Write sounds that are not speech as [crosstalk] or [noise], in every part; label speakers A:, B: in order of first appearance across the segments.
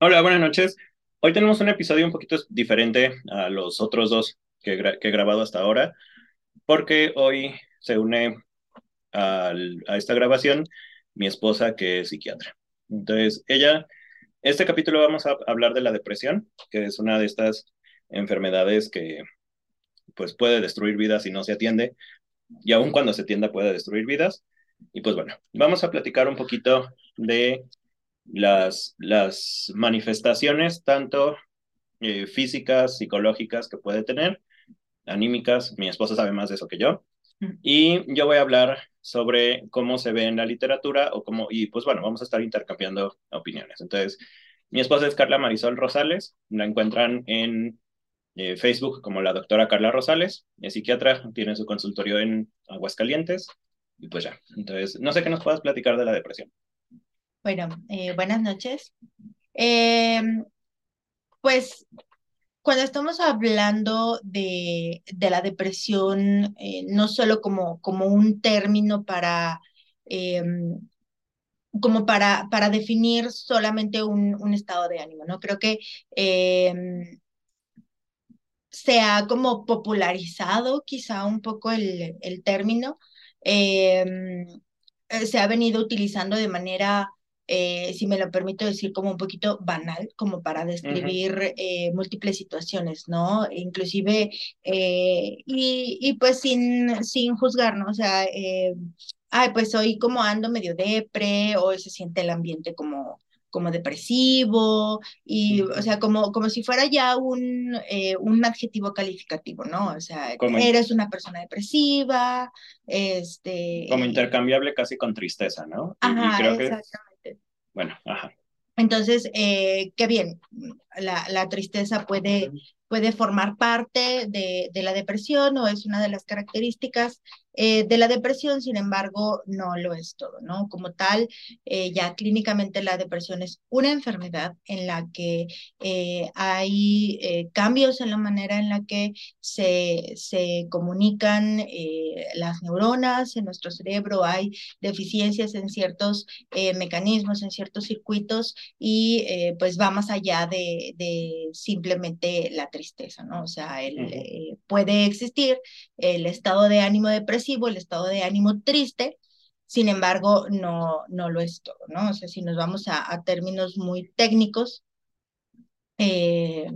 A: Hola, buenas noches. Hoy tenemos un episodio un poquito diferente a los otros dos que, que he grabado hasta ahora, porque hoy se une a esta grabación mi esposa que es psiquiatra. Entonces, ella, este capítulo vamos a hablar de la depresión, que es una de estas enfermedades que pues puede destruir vidas si no se atiende, y aun cuando se atienda puede destruir vidas. Y pues bueno, vamos a platicar un poquito de las, las manifestaciones, tanto eh, físicas, psicológicas que puede tener, anímicas, mi esposa sabe más de eso que yo, y yo voy a hablar sobre cómo se ve en la literatura o cómo, y pues bueno, vamos a estar intercambiando opiniones. Entonces, mi esposa es Carla Marisol Rosales, la encuentran en eh, Facebook como la doctora Carla Rosales, es psiquiatra, tiene su consultorio en Aguascalientes, y pues ya. Entonces, no sé qué nos puedas platicar de la depresión.
B: Bueno, eh, buenas noches. Em, pues cuando estamos hablando de, de la depresión, eh, no solo como, como un término para, em, como para, para definir solamente un, un, estado de ánimo, ¿no? Creo que em, se ha como popularizado quizá un poco el, el término, eh, se ha venido utilizando de manera eh, si me lo permito decir, como un poquito banal, como para describir eh, múltiples situaciones, ¿no? Inclusive, eh, y, y, pues sin, sin juzgar, ¿no? O sea, ay, pues hoy como ando medio depre, hoy se siente el ambiente como como depresivo, y, o sea, como, como si fuera ya un, un adjetivo calificativo, ¿no? O sea, eres una persona depresiva, este...
A: Como intercambiable casi con tristeza, ¿no? Ajá, y creo que bueno, ajá.
B: Entonces, eh, qué bien, la, la tristeza puede, puede formar parte de, de, la depresión o es una de las características eh, de la depresión, sin embargo, no lo es todo, ¿no? Como tal, eh, ya clínicamente la depresión es una enfermedad en la que eh, hay cambios en la manera en la que se, se comunican las neuronas en nuestro cerebro, hay deficiencias en ciertos mecanismos, en ciertos circuitos y pues va más allá de, de, simplemente la tristeza, ¿no? O sea, el, puede existir el estado de ánimo depresivo, el estado de ánimo triste, sin embargo, no, no lo es todo, ¿no? O sea, si nos vamos a, a términos muy técnicos, eh,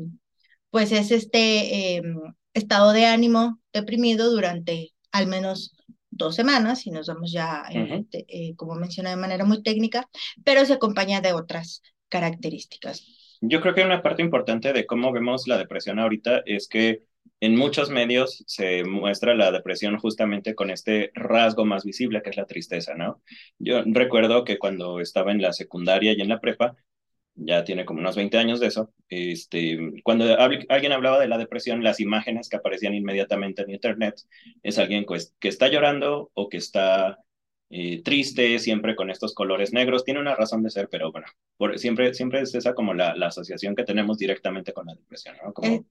B: pues es este eh, estado de ánimo deprimido durante al menos dos semanas, y nos vamos ya, eh, como mencioné de manera muy técnica, pero se acompaña de otras características.
A: Yo creo que una parte importante de cómo vemos la depresión ahorita es que en muchos medios se muestra la depresión justamente con este rasgo más visible que es la tristeza, ¿no? Yo recuerdo que cuando estaba en la secundaria y en la prepa, ya tiene como unos 20 años de eso, este, cuando alguien hablaba de la depresión, las imágenes que aparecían inmediatamente en internet es alguien pues, que está llorando o que está eh, triste, siempre con estos colores negros, tiene una razón de ser, pero bueno, por, siempre, siempre es esa como la, la asociación que tenemos directamente con la depresión, ¿no? Como...
B: Eh,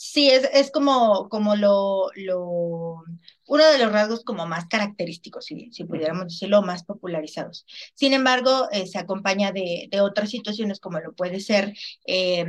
B: Sí, es, es como, como lo, lo, uno de los rasgos como más característicos, si, si pudiéramos decirlo, más popularizados. Sin embargo, eh, se acompaña de, de, otras situaciones como lo puede ser, eh,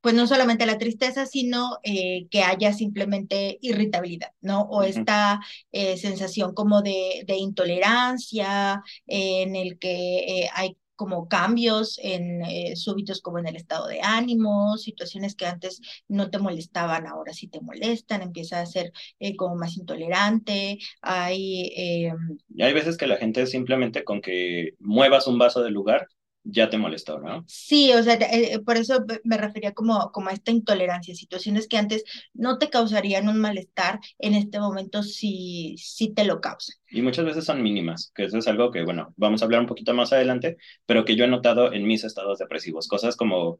B: pues no solamente la tristeza, sino eh, que haya simplemente irritabilidad, ¿no? O esta sensación como de, de intolerancia, en el que hay como cambios en eh, súbitos como en el estado de ánimo, situaciones que antes no te molestaban, ahora sí te molestan, empieza a ser eh, como más intolerante, hay...
A: Eh, hay veces que la gente simplemente con que muevas un vaso del lugar ya te molestó, ¿no?
B: Sí, o sea, eh, por eso me refería como, como a esta intolerancia, situaciones que antes no te causarían un malestar, en este momento sí, sí te lo causan.
A: Y muchas veces son mínimas, que eso es algo que, bueno, vamos a hablar un poquito más adelante, pero que yo he notado en mis estados depresivos, cosas como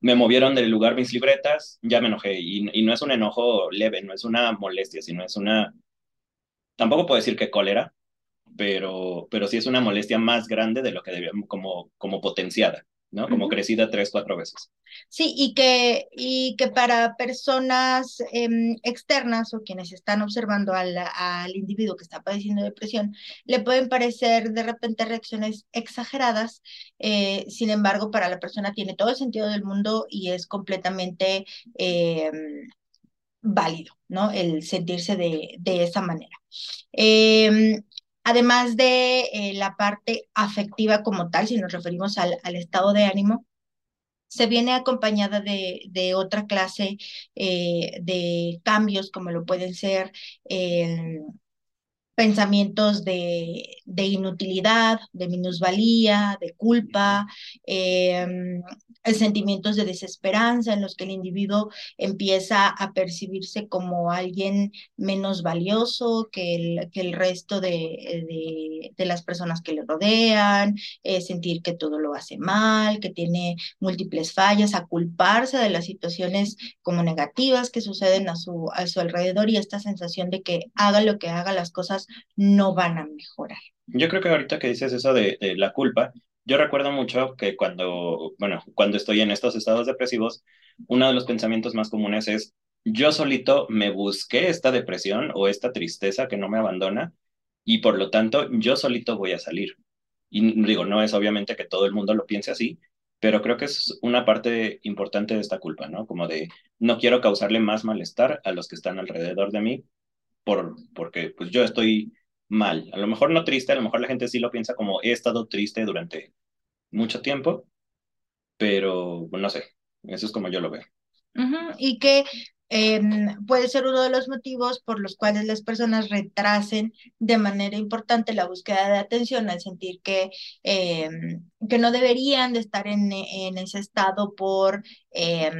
A: me movieron del lugar mis libretas, ya me enojé, y, y no es un enojo leve, no es una molestia, sino es una, tampoco puedo decir que cólera, pero, pero sí es una molestia más grande de lo que debíamos, como, como potenciada. ¿no? Como crecida tres, cuatro veces.
B: Sí, y que, y que para personas em, externas o quienes están observando al, al, individuo que está padeciendo depresión, le pueden parecer de repente reacciones exageradas, eh, sin embargo, para la persona tiene todo el sentido del mundo y es completamente eh, válido, ¿no? El sentirse de, de esa manera. Eh, además de eh, la parte afectiva como tal, si nos referimos al, al estado de ánimo, se viene acompañada de, de otra clase eh, de cambios, como lo pueden ser eh, pensamientos de, de, inutilidad, de minusvalía, de culpa, eh, sentimientos de desesperanza en los que el individuo empieza a percibirse como alguien menos valioso que el, que el resto de, de, de las personas que le rodean, eh, sentir que todo lo hace mal, que tiene múltiples fallas, a culparse de las situaciones como negativas que suceden a su, a su alrededor y esta sensación de que haga lo que haga, las cosas no van a mejorar.
A: Yo creo que ahorita que dices eso de, de la culpa, yo recuerdo mucho que cuando, bueno, cuando estoy en estos estados depresivos, uno de los pensamientos más comunes es, yo solito me busqué esta depresión o esta tristeza que no me abandona y por lo tanto yo solito voy a salir. Y digo, no es obviamente que todo el mundo lo piense así, pero creo que es una parte importante de esta culpa, ¿no? Como de, no quiero causarle más malestar a los que están alrededor de mí por, porque pues yo estoy mal. A lo mejor no triste, a lo mejor la gente sí lo piensa como he estado triste durante mucho tiempo, pero no sé, eso es como yo lo veo.
B: Y que eh, puede ser uno de los motivos por los cuales las personas retrasen de manera importante la búsqueda de atención al sentir que, eh, que no deberían de estar en, en ese estado por... Eh,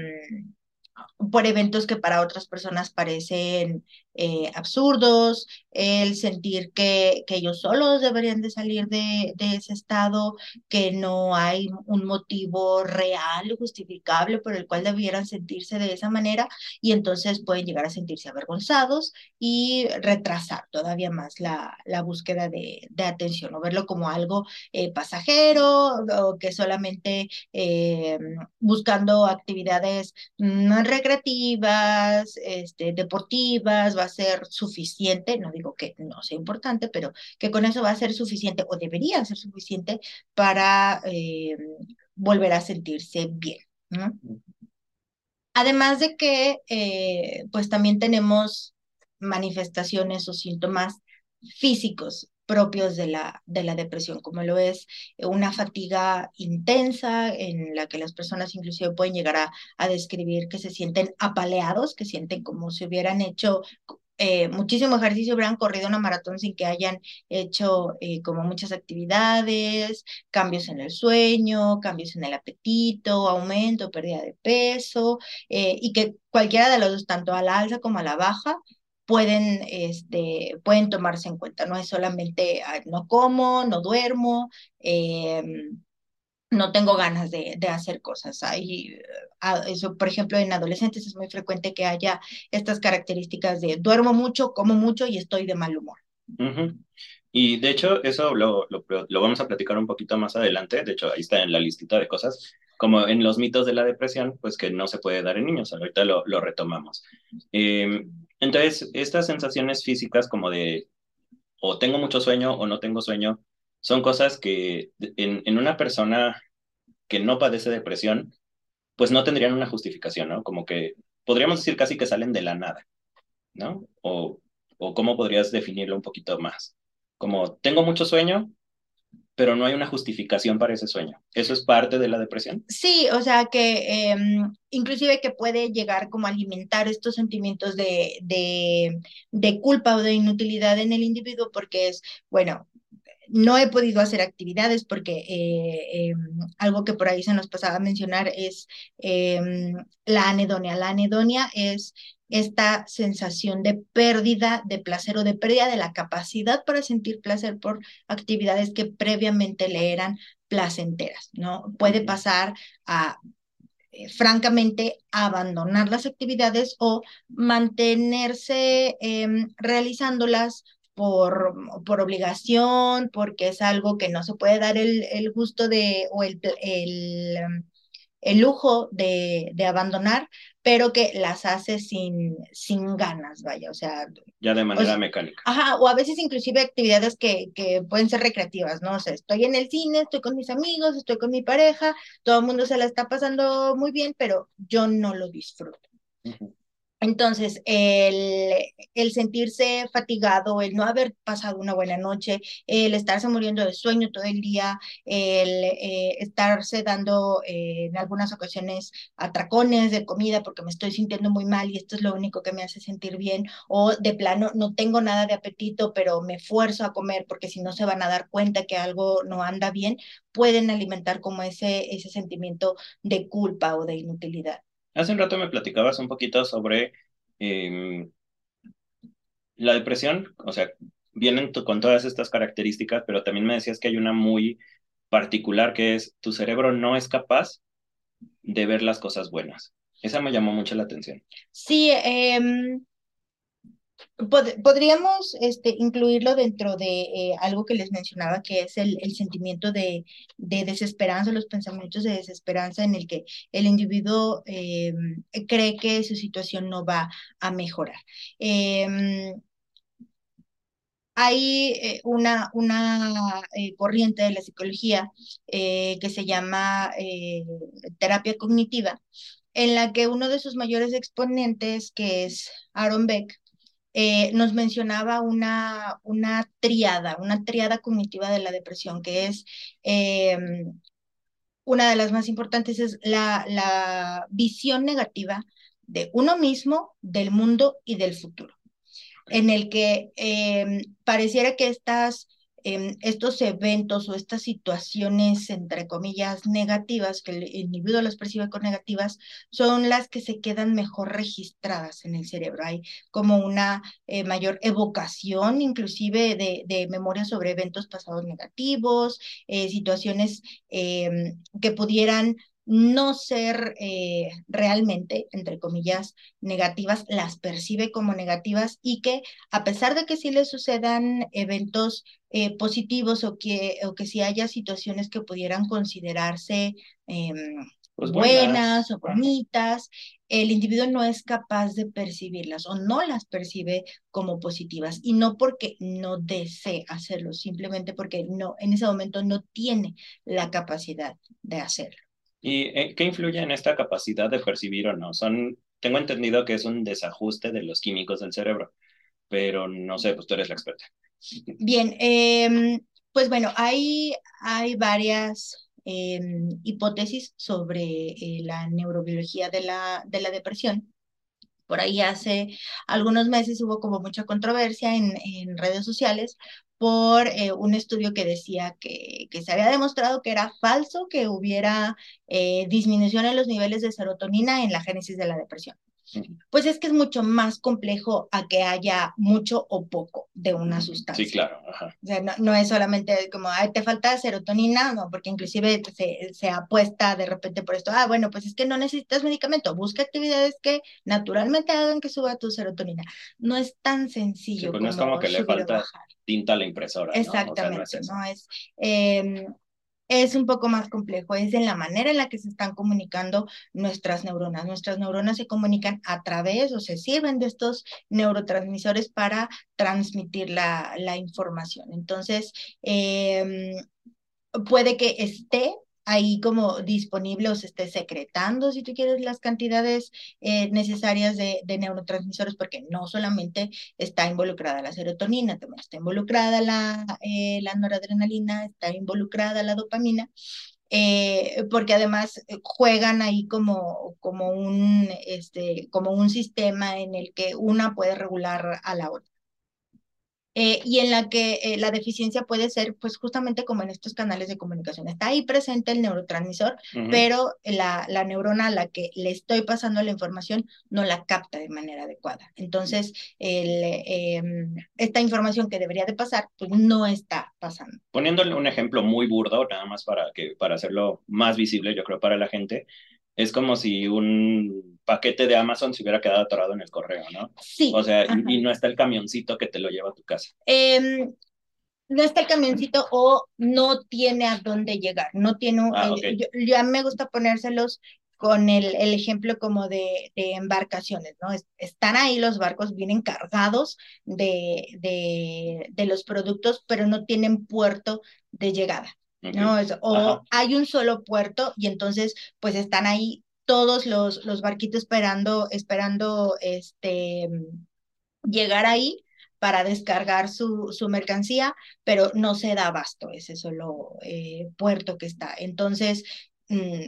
B: por eventos que para otras personas parecen eh, absurdos, el sentir que, que, ellos solos deberían de salir de, de, ese estado, que no hay un motivo real, justificable por el cual debieran sentirse de esa manera y entonces pueden llegar a sentirse avergonzados y retrasar todavía más la, la búsqueda de, de, atención o verlo como algo eh, pasajero o que solamente eh, buscando actividades no recreativas, este, deportivas, va a ser suficiente, no digo que no sea importante, pero que con eso va a ser suficiente o debería ser suficiente para eh, volver a sentirse bien. ¿no? Además de que, eh, pues también tenemos manifestaciones o síntomas físicos propios de la, de la depresión, como lo es una fatiga intensa en la que las personas inclusive pueden llegar a, describir que se sienten apaleados, que sienten como si hubieran hecho eh, muchísimo ejercicio, hubieran corrido una maratón sin que hayan hecho eh, como muchas actividades, cambios en el sueño, cambios en el apetito, aumento, pérdida de peso, eh, y que cualquiera de los dos, tanto a la alza como a la baja, pueden, este, pueden tomarse en cuenta. No es solamente no como, no duermo, eh, no tengo ganas de, de hacer cosas. Hay, eso, por ejemplo, en adolescentes es muy frecuente que haya estas características de duermo mucho, como mucho y estoy de mal humor.
A: Uh -huh. Y de hecho, eso lo, lo, lo, vamos a platicar un poquito más adelante. De hecho, ahí está en la listita de cosas, como en los mitos de la depresión, pues que no se puede dar en niños. Ahorita lo, lo retomamos. Eh, entonces, estas sensaciones físicas como de o tengo mucho sueño o no tengo sueño, son cosas que en, en una persona que no padece depresión, pues no tendrían una justificación, ¿no? Como que podríamos decir casi que salen de la nada, ¿no? O, o cómo podrías definirlo un poquito más. Como tengo mucho sueño, pero no hay una justificación para ese sueño. ¿Eso es parte de la depresión?
B: Sí, o sea que eh, inclusive que puede llegar como a alimentar estos sentimientos de, de, culpa o de inutilidad en el individuo porque es, bueno, no he podido hacer actividades porque eh, eh, algo que por ahí se nos pasaba a mencionar es eh, la anedonia. La anedonia es esta sensación de pérdida de placer o de pérdida de la capacidad para sentir placer por actividades que previamente le eran placenteras, ¿no? Puede pasar a eh, francamente abandonar las actividades o mantenerse eh, realizándolas por, por obligación, porque es algo que no se puede dar el, el gusto de, o el, el, el lujo de, de, abandonar, pero que las hace sin, sin ganas, vaya, o sea.
A: Ya de manera mecánica.
B: Ajá, o a veces inclusive actividades que, que pueden ser recreativas, ¿no? O sea, estoy en el cine, estoy con mis amigos, estoy con mi pareja, todo el mundo se la está pasando muy bien, pero yo no lo disfruto. Uh -huh. Entonces, el, el, sentirse fatigado, el no haber pasado una buena noche, el estarse muriendo de sueño todo el día, el eh, estarse dando eh, en algunas ocasiones atracones de comida porque me estoy sintiendo muy mal y esto es lo único que me hace sentir bien, o de plano no tengo nada de apetito, pero me esfuerzo a comer porque si no se van a dar cuenta que algo no anda bien, pueden alimentar como ese, ese sentimiento de culpa o de inutilidad.
A: Hace un rato me platicabas un poquito sobre eh, la depresión, o sea, vienen con todas estas características, pero también me decías que hay una muy particular que es tu cerebro no es capaz de ver las cosas buenas. Esa me llamó mucho la atención.
B: Sí, eh, pod podríamos este, incluirlo dentro de eh, algo que les mencionaba, que es el, el sentimiento de, de, desesperanza, los pensamientos de desesperanza en el que el individuo eh, cree que su situación no va a mejorar. Eh, hay eh, una, una corriente de la psicología que se llama terapia cognitiva, en la que uno de sus mayores exponentes, que es Aaron Beck, eh, nos mencionaba una, una triada, una triada cognitiva de la depresión, que es eh, una de las más importantes, es la, la visión negativa de uno mismo, del mundo y del futuro, en el que eh, pareciera que estas eh, estos eventos o estas situaciones, entre comillas, negativas, que el individuo las percibe con negativas, son las que se quedan mejor registradas en el cerebro. Hay como una eh, mayor evocación, inclusive de, de, memoria sobre eventos pasados negativos, eh, situaciones em, que pudieran no ser eh, realmente, entre comillas, negativas, las percibe como negativas y que a pesar de que sí le sucedan eventos eh, positivos o que, o que sí haya situaciones que pudieran considerarse eh, pues buenas, buenas, o bonitas, el individuo no es capaz de percibirlas o no las percibe como positivas y no porque no desee hacerlo, simplemente porque no, en ese momento no tiene la capacidad de hacerlo.
A: ¿Y eh, qué influye en esta capacidad de percibir o no? Son, tengo entendido que es un desajuste de los químicos del cerebro, pero no sé, pues tú eres la experta.
B: Bien, eh, pues bueno, hay, hay varias eh, hipótesis sobre eh, la neurobiología de la, de la depresión. Por ahí hace algunos meses hubo como mucha controversia en, redes sociales por eh, un estudio que decía que, que, se había demostrado que era falso que hubiera eh, disminución en los niveles de serotonina en la génesis de la depresión. Pues es que es mucho más complejo a que haya mucho o poco de una sustancia.
A: Sí, claro. Ajá.
B: O sea, no, no, es solamente como, ay, te falta serotonina, no, porque inclusive se, se apuesta de repente por esto, ah, bueno, pues es que no necesitas medicamento, busca actividades que naturalmente hagan que suba tu serotonina. No es tan sencillo.
A: Sí, pues no es como que le falta tinta a la impresora.
B: Exactamente,
A: ¿no? O sea, no
B: es, no es eh, es un poco más complejo, es en la manera en la que se están comunicando nuestras neuronas. Nuestras neuronas se comunican a través o se sirven de estos neurotransmisores para transmitir la, la información. Entonces, eh, puede que esté ahí como disponible o se esté secretando, si tú quieres, las cantidades eh, necesarias de, neurotransmisores, porque no solamente está involucrada la serotonina, también está involucrada la, eh, la noradrenalina, está involucrada la dopamina. Eh, porque además juegan ahí como, como, un, este, como un sistema en el que una puede regular a la otra eh, y en la que eh, la deficiencia puede ser, pues justamente como en estos canales de comunicación. Está ahí presente el neurotransmisor, uh -huh. pero la, la, neurona a la que le estoy pasando la información no la capta de manera adecuada. Entonces, el, eh, esta información que debería de pasar, pues no está pasando.
A: Poniéndole un ejemplo muy burdo, nada más para, que, para hacerlo más visible, yo creo, para la gente, es como si un paquete de Amazon se hubiera quedado atorado en el correo, ¿no?
B: Sí.
A: O sea, y, no está el camioncito que te lo lleva a tu casa.
B: Eh, no está el camioncito o no tiene a dónde llegar, no tiene, un, ah, eh, ya me gusta ponérselos con el, el ejemplo como de, de embarcaciones, ¿no? están ahí los barcos, vienen cargados de, de, de, los productos, pero no tienen puerto de llegada, ¿no? o hay un solo puerto y entonces pues están ahí todos los, los barquitos esperando, esperando este, llegar ahí para descargar su, su mercancía, pero no se da abasto ese solo eh, puerto que está. Entonces, mm,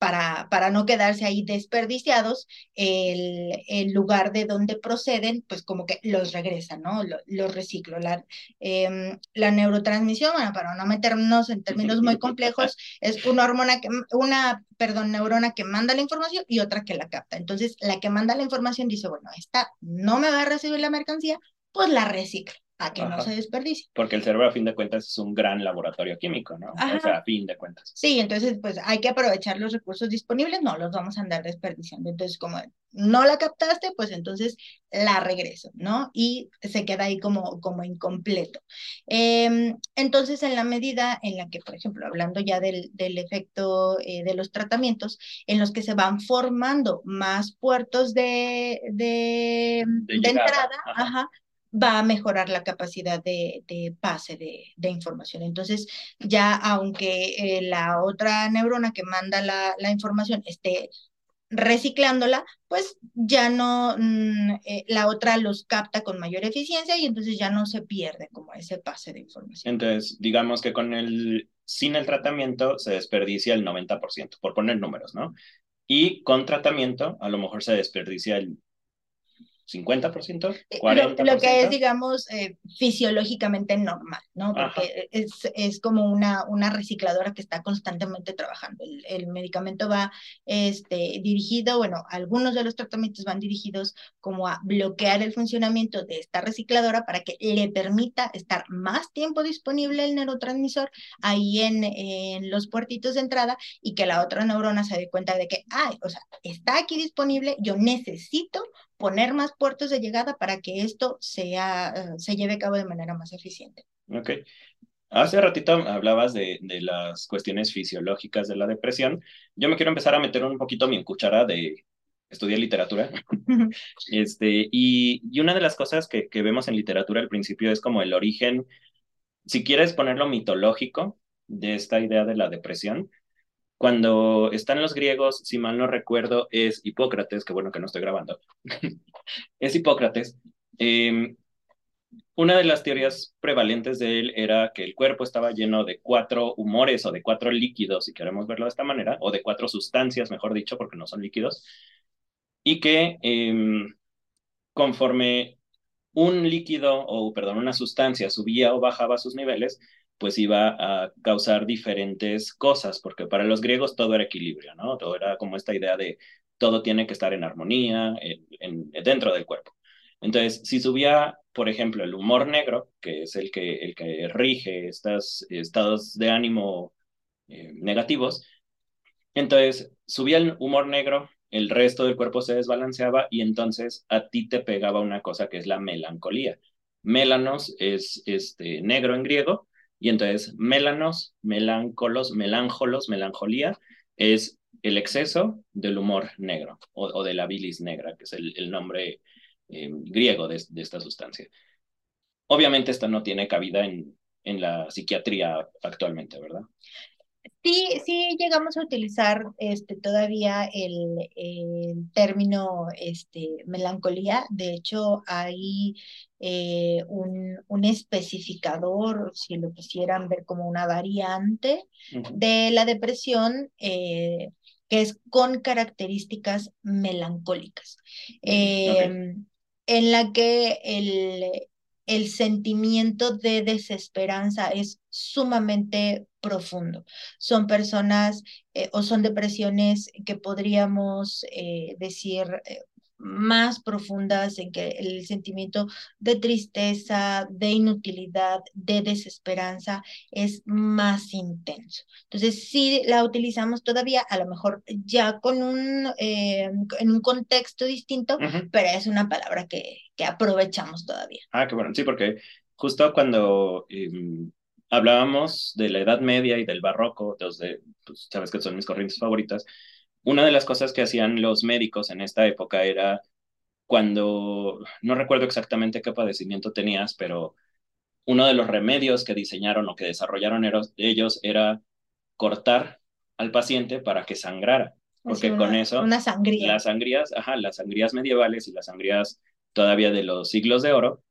B: para, para no quedarse ahí desperdiciados, el, el, lugar de donde proceden, pues como que los regresan, ¿no? Los, reciclo. La, em, la neurotransmisión, bueno, para no meternos en términos muy complejos, [laughs] es una hormona que, una, perdón, neurona que manda la información y otra que la capta. Entonces, la que manda la información dice, bueno, esta no me va a recibir la mercancía, pues la reciclo a que no se desperdicie.
A: Porque el cerebro a fin de cuentas es un gran laboratorio químico, ¿no? O sea, a fin de cuentas.
B: Sí, entonces pues hay que aprovechar los recursos disponibles, no los vamos a andar desperdiciando. Entonces como no la captaste, pues entonces la regreso, ¿no? Y se queda ahí como, como incompleto. Em, entonces en la medida en la que, por ejemplo, hablando ya del, del efecto eh, de los tratamientos, en los que se van formando más puertos de, de, entrada, ajá va a mejorar la capacidad de, de pase de, de, información. Entonces, ya aunque eh, la otra neurona que manda la, la, información esté reciclándola, pues ya no, mm, eh, la otra los capta con mayor eficiencia y entonces ya no se pierde como ese pase de información.
A: Entonces, digamos que con el, sin el tratamiento se desperdicia el 90%, por poner números, ¿no? Y con tratamiento a lo mejor se desperdicia el 50%, 40%.
B: Lo, que es, digamos, eh, fisiológicamente normal, ¿no? Porque es, es, como una, una recicladora que está constantemente trabajando. El, el, medicamento va este, dirigido, bueno, algunos de los tratamientos van dirigidos como a bloquear el funcionamiento de esta recicladora para que le permita estar más tiempo disponible el neurotransmisor ahí en, en los puertitos de entrada y que la otra neurona se dé cuenta de que, ay, o sea, está aquí disponible, yo necesito poner más puertos de llegada para que esto sea, eh, se lleve a cabo de manera más eficiente.
A: Ok. Hace ratito hablabas de, de, las cuestiones fisiológicas de la depresión. Yo me quiero empezar a meter un poquito mi cuchara de estudiar literatura. [laughs] este, y, y, una de las cosas que, que vemos en literatura al principio es como el origen, si quieres ponerlo mitológico, de esta idea de la depresión, cuando están los griegos, si mal no recuerdo, es Hipócrates, que bueno que no estoy grabando, [laughs] es Hipócrates. Em, una de las teorías prevalentes de él era que el cuerpo estaba lleno de cuatro humores o de cuatro líquidos, si queremos verlo de esta manera, o de cuatro sustancias, mejor dicho, porque no son líquidos, y que em, conforme un líquido o, perdón, una sustancia subía o bajaba sus niveles, pues iba a causar diferentes cosas, porque para los griegos todo era equilibrio, ¿no? Todo era como esta idea de todo tiene que estar en armonía en, dentro del cuerpo. Entonces, si subía, por ejemplo, el humor negro, que es el que, el que rige estos estados de ánimo eh, negativos, entonces subía el humor negro, el resto del cuerpo se desbalanceaba y entonces a ti te pegaba una cosa que es la melancolía. Mélanos es este, negro en griego y entonces, melanos, melancolos, melánjolos, melancolía, es el exceso del humor negro o, de la bilis negra, que es el, nombre eh, griego de, esta sustancia. Obviamente esto no tiene cabida en, en la psiquiatría actualmente, ¿verdad?
B: Sí, sí llegamos a utilizar este, todavía el, el término este, melancolía. De hecho, hay eh, un, un, especificador, si lo quisieran ver como una variante de la depresión, eh, que es con características melancólicas, em, en la que el, el sentimiento de desesperanza es sumamente profundo. Son personas eh, o son depresiones que podríamos eh, decir, eh, más profundas en que el sentimiento de tristeza, de inutilidad, de desesperanza es más intenso. Entonces, sí la utilizamos todavía, a lo mejor ya con un, eh, en un contexto distinto, pero es una palabra que, que aprovechamos todavía.
A: Ah, qué bueno, sí, porque justo cuando em, hablábamos de la Edad Media y del Barroco, de, pues, sabes que son mis corrientes favoritas, una de las cosas que hacían los médicos en esta época era cuando, no recuerdo exactamente qué padecimiento tenías, pero uno de los remedios que diseñaron o que desarrollaron ellos era cortar al paciente para que sangrara. Porque con eso,
B: una sangría.
A: las sangrías, ajá, las sangrías medievales y las sangrías todavía de los siglos de oro,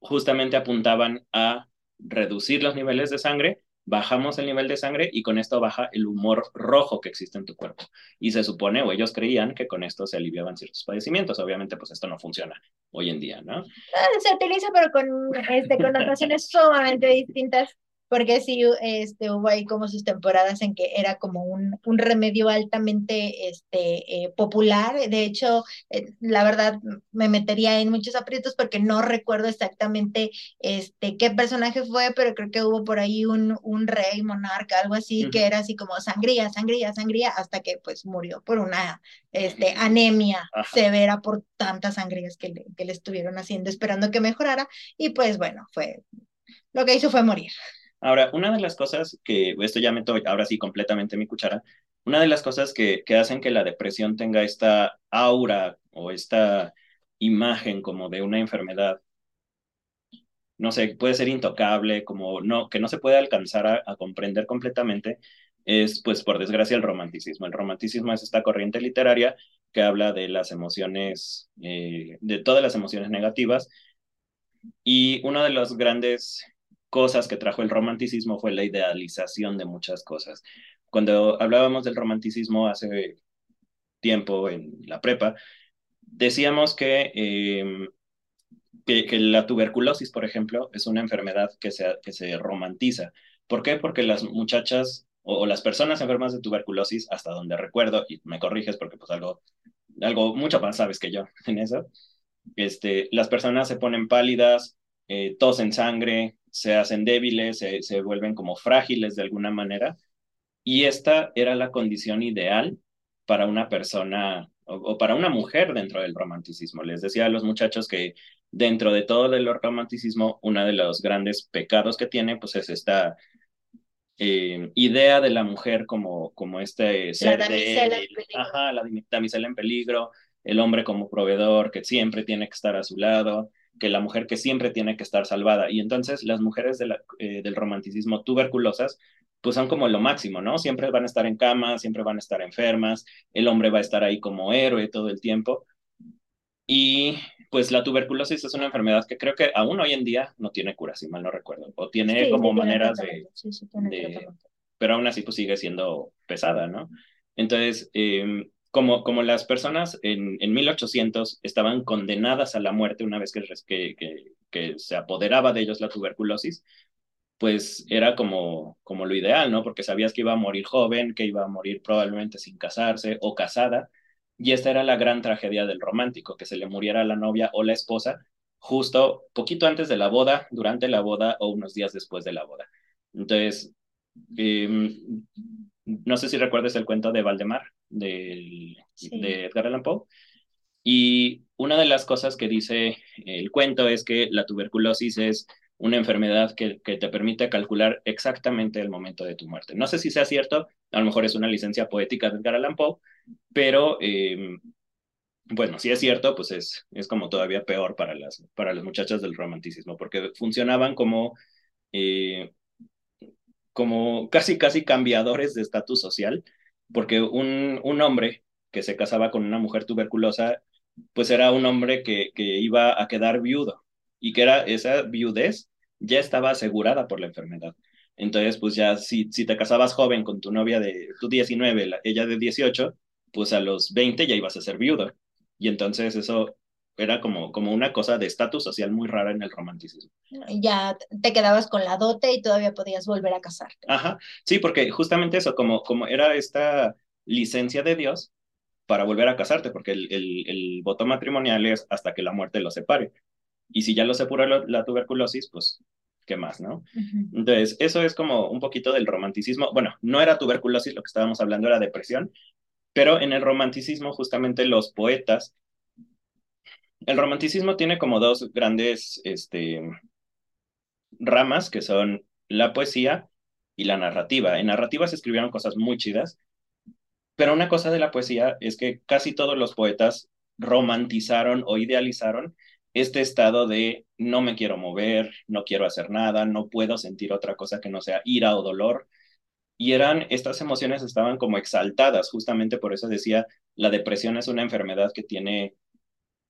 A: justamente apuntaban a reducir los niveles de sangre, bajamos el nivel de sangre y con esto baja el humor rojo que existe en tu cuerpo. Y se supone, o ellos creían que con esto se aliviaban ciertos padecimientos. Obviamente, pues esto no funciona hoy en día, ¿no?
B: Ah, se utiliza, pero con este, connotaciones [laughs] sumamente distintas porque sí este, hubo ahí como sus temporadas en que era como un, un remedio altamente este, eh, popular. De hecho, eh, la verdad me metería en muchos aprietos porque no recuerdo exactamente este, qué personaje fue, pero creo que hubo por ahí un, un rey, monarca, algo así, que era así como sangría, sangría, sangría, hasta que pues murió por una este, anemia severa por tantas sangrías que le, que le estuvieron haciendo, esperando que mejorara. Y pues bueno, fue lo que hizo fue morir.
A: Ahora, una de las cosas que, esto ya meto ahora sí completamente mi cuchara, una de las cosas que, que hacen que la depresión tenga esta aura o esta imagen como de una enfermedad, no sé, puede ser intocable, como no, que no se puede alcanzar a, comprender completamente, es pues por desgracia el romanticismo. El romanticismo es esta corriente literaria que habla de las emociones, eh, de todas las emociones negativas. Y uno de los grandes cosas que trajo el romanticismo fue la idealización de muchas cosas. Cuando hablábamos del romanticismo hace tiempo en la prepa, decíamos que, em, que, la tuberculosis, por ejemplo, es una enfermedad que se, que se romantiza. ¿Por qué? Porque las muchachas o, las personas enfermas de tuberculosis, hasta donde recuerdo, y me corriges porque pues algo, algo mucho más sabes que yo en eso, este, las personas se ponen pálidas, eh, tosen sangre, se hacen débiles, se, vuelven como frágiles de alguna manera. Y esta era la condición ideal para una persona o, para una mujer dentro del romanticismo. Les decía a los muchachos que dentro de todo el romanticismo, uno de los grandes pecados que tiene, pues es esta eh, idea de la mujer como, como este ser
B: de
A: Ajá, la damisela en peligro, el hombre como proveedor que siempre tiene que estar a su lado, que la mujer que siempre tiene que estar salvada. Y entonces las mujeres eh, del romanticismo tuberculosas, pues son como lo máximo, ¿no? Siempre van a estar en cama, siempre van a estar enfermas, el hombre va a estar ahí como héroe todo el tiempo. Y pues la tuberculosis es una enfermedad que creo que aún hoy en día no tiene cura, si mal no recuerdo, o tiene como maneras de, Pero aún así pues sigue siendo pesada, ¿no? Entonces, eh, como, como las personas en, en 1800 estaban condenadas a la muerte una vez que, que, que, se apoderaba de ellos la tuberculosis, pues era como, como lo ideal, ¿no? Porque sabías que iba a morir joven, que iba a morir probablemente sin casarse o casada, y esta era la gran tragedia del romántico, que se le muriera la novia o la esposa justo poquito antes de la boda, durante la boda o unos días después de la boda. Entonces, eh, no sé si recuerdes el cuento de Valdemar, de Edgar Allan Poe. Y una de las cosas que dice el cuento es que la tuberculosis es una enfermedad que, que, te permite calcular exactamente el momento de tu muerte. No sé si sea cierto, a lo mejor es una licencia poética de Edgar Allan Poe, pero em, bueno, si es cierto, pues es, es como todavía peor para las, para las muchachas del romanticismo, porque funcionaban como eh, como casi, casi cambiadores de estatus social, porque un, un hombre que se casaba con una mujer tuberculosa, pues era un hombre que, que iba a quedar viudo y que era esa viudez ya estaba asegurada por la enfermedad. Entonces, pues ya si, si te casabas joven con tu novia de tu 19, ella de 18, pues a los 20 ya ibas a ser viudo. Y entonces eso era como, como una cosa de estatus social muy rara en el romanticismo.
B: Ya te quedabas con la dote y todavía podías volver a casarte.
A: Ajá, sí, porque justamente eso, como, como era esta licencia de Dios, para volver a casarte, porque el, el, el voto matrimonial es hasta que la muerte los separe. Y si ya lo separa la, tuberculosis, pues, ¿qué más, no? Entonces, eso es como un poquito del romanticismo. Bueno, no era tuberculosis, lo que estábamos hablando era depresión, pero en el romanticismo, justamente los poetas, el romanticismo tiene como dos grandes este, ramas, que son la poesía y la narrativa. En narrativa se escribieron cosas muy chidas, pero una cosa de la poesía es que casi todos los poetas romantizaron o idealizaron este estado de no me quiero mover, no quiero hacer nada, no puedo sentir otra cosa que no sea ira o dolor. Y eran, estas emociones estaban como exaltadas, justamente por eso decía, la depresión es una enfermedad que tiene,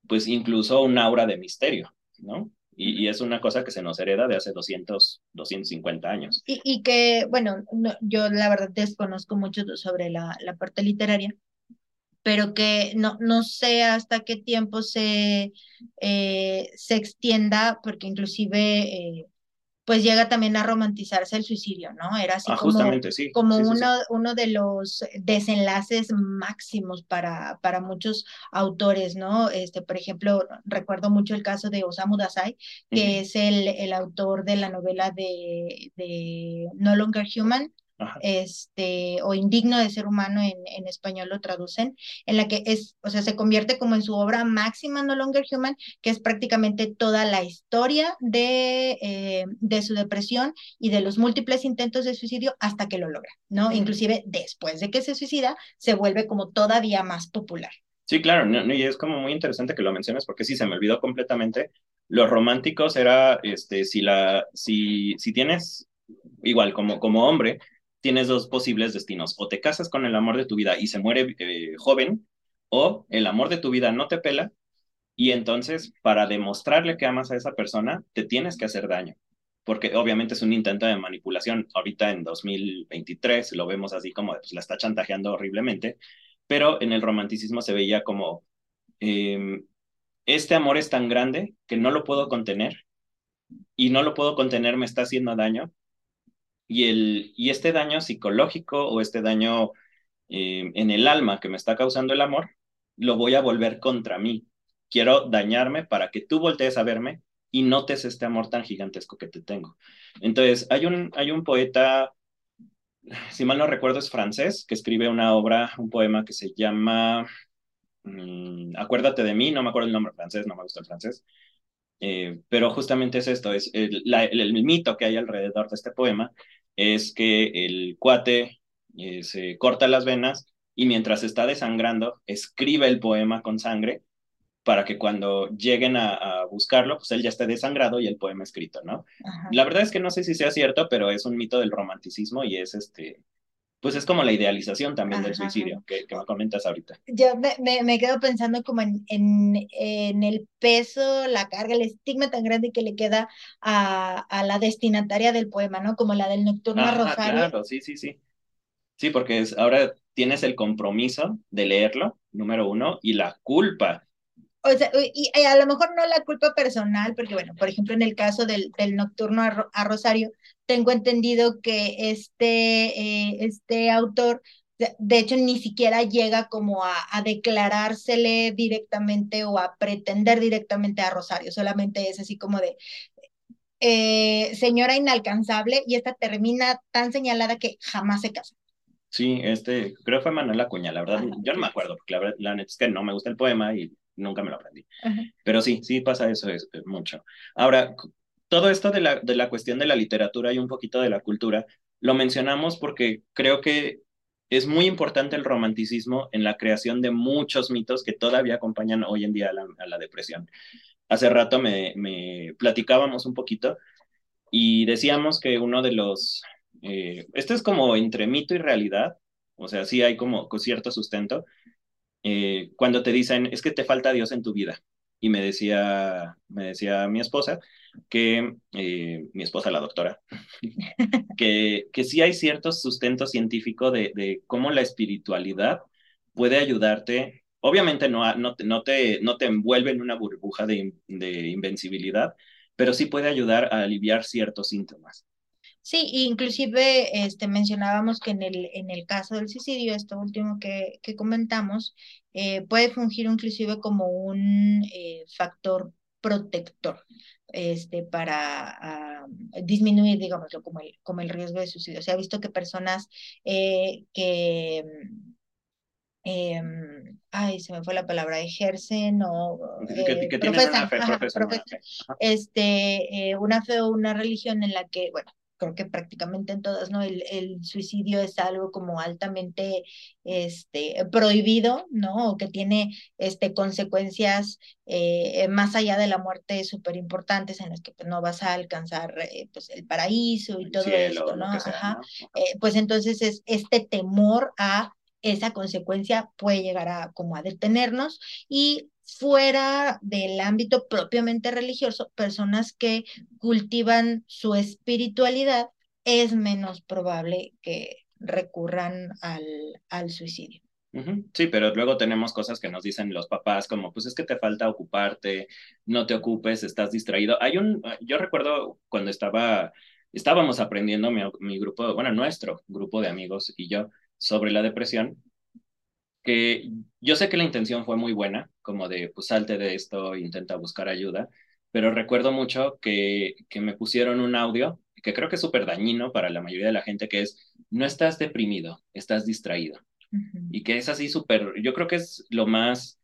A: pues incluso un aura de misterio, ¿no? Y, es una cosa que se nos hereda de hace 200, 250 años.
B: Y, y que, bueno, yo la verdad desconozco mucho sobre la, la parte literaria, pero que no, no sé hasta qué tiempo se, eh, se extienda, porque inclusive eh, pues llega también a romantizarse el suicidio, ¿no? Era así
A: ah,
B: como,
A: sí,
B: como uno, uno de los desenlaces máximos para, para muchos autores, ¿no? Este, por ejemplo, recuerdo mucho el caso de Osamu Dazai, que es el, el autor de la novela de, de No Longer Human, este, o indigno de ser humano en, en, español lo traducen, en la que es, o sea, se convierte como en su obra máxima, No Longer Human, que es prácticamente toda la historia de, eh, de su depresión y de los múltiples intentos de suicidio hasta que lo logra, ¿no? Inclusive después de que se suicida, se vuelve como todavía más popular.
A: Sí, claro, y es como muy interesante que lo menciones porque sí, se me olvidó completamente. Los románticos era, este, si la, si, si tienes, igual como, como hombre, tienes dos posibles destinos. O te casas con el amor de tu vida y se muere eh, joven, o el amor de tu vida no te pela y entonces para demostrarle que amas a esa persona, te tienes que hacer daño. Porque obviamente es un intento de manipulación. Ahorita en 2023 lo vemos así como pues, la está chantajeando horriblemente, pero en el romanticismo se veía como, em, este amor es tan grande que no lo puedo contener y no lo puedo contener, me está haciendo daño y, el, y este daño psicológico o este daño eh, en el alma que me está causando el amor, lo voy a volver contra mí. Quiero dañarme para que tú voltees a verme y notes este amor tan gigantesco que te tengo. Entonces, hay un, hay un poeta, si mal no recuerdo, es francés, que escribe una obra, un poema que se llama mm, Acuérdate de mí, no me acuerdo el nombre francés, no me gusta el francés, eh, pero justamente es esto, es el, el, mito que hay alrededor de este poema, es que el cuate eh, se corta las venas y mientras está desangrando, escribe el poema con sangre para que cuando lleguen a, buscarlo, pues él ya esté desangrado y el poema escrito, ¿no? La verdad es que no sé si sea cierto, pero es un mito del romanticismo y es este, pues es como la idealización también del suicidio que, me comentas ahorita.
B: Yo me, me, quedo pensando como en, en, en, el peso, la carga, el estigma tan grande que le queda a, a la destinataria del poema, ¿no? Como la del Nocturno
A: ah,
B: Rosario.
A: Claro, sí, sí, sí. Sí, porque es, ahora tienes el compromiso de leerlo, número uno, y la culpa
B: o sea, y, a lo mejor no la culpa personal, porque bueno, por ejemplo, en el caso del, del nocturno a, Rosario, tengo entendido que este, eh, este autor, de, hecho, ni siquiera llega como a, a, declarársele directamente o a pretender directamente a Rosario, solamente es así como de eh, señora inalcanzable y esta termina tan señalada que jamás se casa.
A: Sí, este, creo que fue Manuel Acuña, la verdad, yo no me acuerdo, porque la la neta es que no me gusta el poema y nunca me lo aprendí. Pero sí, sí pasa eso es, mucho. Ahora, todo esto de la, de la cuestión de la literatura y un poquito de la cultura, lo mencionamos porque creo que es muy importante el romanticismo en la creación de muchos mitos que todavía acompañan hoy en día a la, depresión. Hace rato me, me, platicábamos un poquito y decíamos que uno de los... Eh, esto es como entre mito y realidad, o sea, sí hay como cierto sustento, eh, cuando te dicen, es que te falta Dios en tu vida. Y me decía, me decía mi esposa, que eh, mi esposa, la doctora, [laughs] que, que sí hay cierto sustento científico de, de cómo la espiritualidad puede ayudarte. Obviamente no, no, te, no, te, no te envuelve en una burbuja de, de invencibilidad, pero sí puede ayudar a aliviar ciertos síntomas.
B: Sí, inclusive este, mencionábamos que en el, en el caso del suicidio, esto último que, que comentamos, eh, puede fungir inclusive como un eh, factor protector este, para ah, disminuir, digámoslo, como el, como el riesgo de suicidio. Se ha visto que personas eh, que Em, ay, se me fue la palabra, ejercen o
A: que, que profesan, una fe,
B: este, eh, una fe o una religión en la que, bueno, creo que prácticamente en todas, ¿no? El, el, suicidio es algo como altamente este, prohibido, ¿no? O que tiene este, consecuencias eh, más allá de la muerte súper importantes en las que pues, no vas a alcanzar eh, pues, el paraíso y todo esto, ¿no? Ajá. pues entonces es este temor a esa consecuencia puede llegar a como a detenernos y fuera del ámbito propiamente religioso, personas que cultivan su espiritualidad, es menos probable que recurran al, al suicidio.
A: Sí, pero luego tenemos cosas que nos dicen los papás como, pues es que te falta ocuparte, no te ocupes, estás distraído. Hay un, yo recuerdo cuando estaba, estábamos aprendiendo mi, mi grupo, bueno, nuestro grupo de amigos y yo, sobre la depresión, que yo sé que la intención fue muy buena, como de, pues salte de esto, intenta buscar ayuda, pero recuerdo mucho que, que me pusieron un audio que creo que es súper dañino para la mayoría de la gente, que es, no estás deprimido, estás distraído. Y que es así súper, yo creo que es lo más,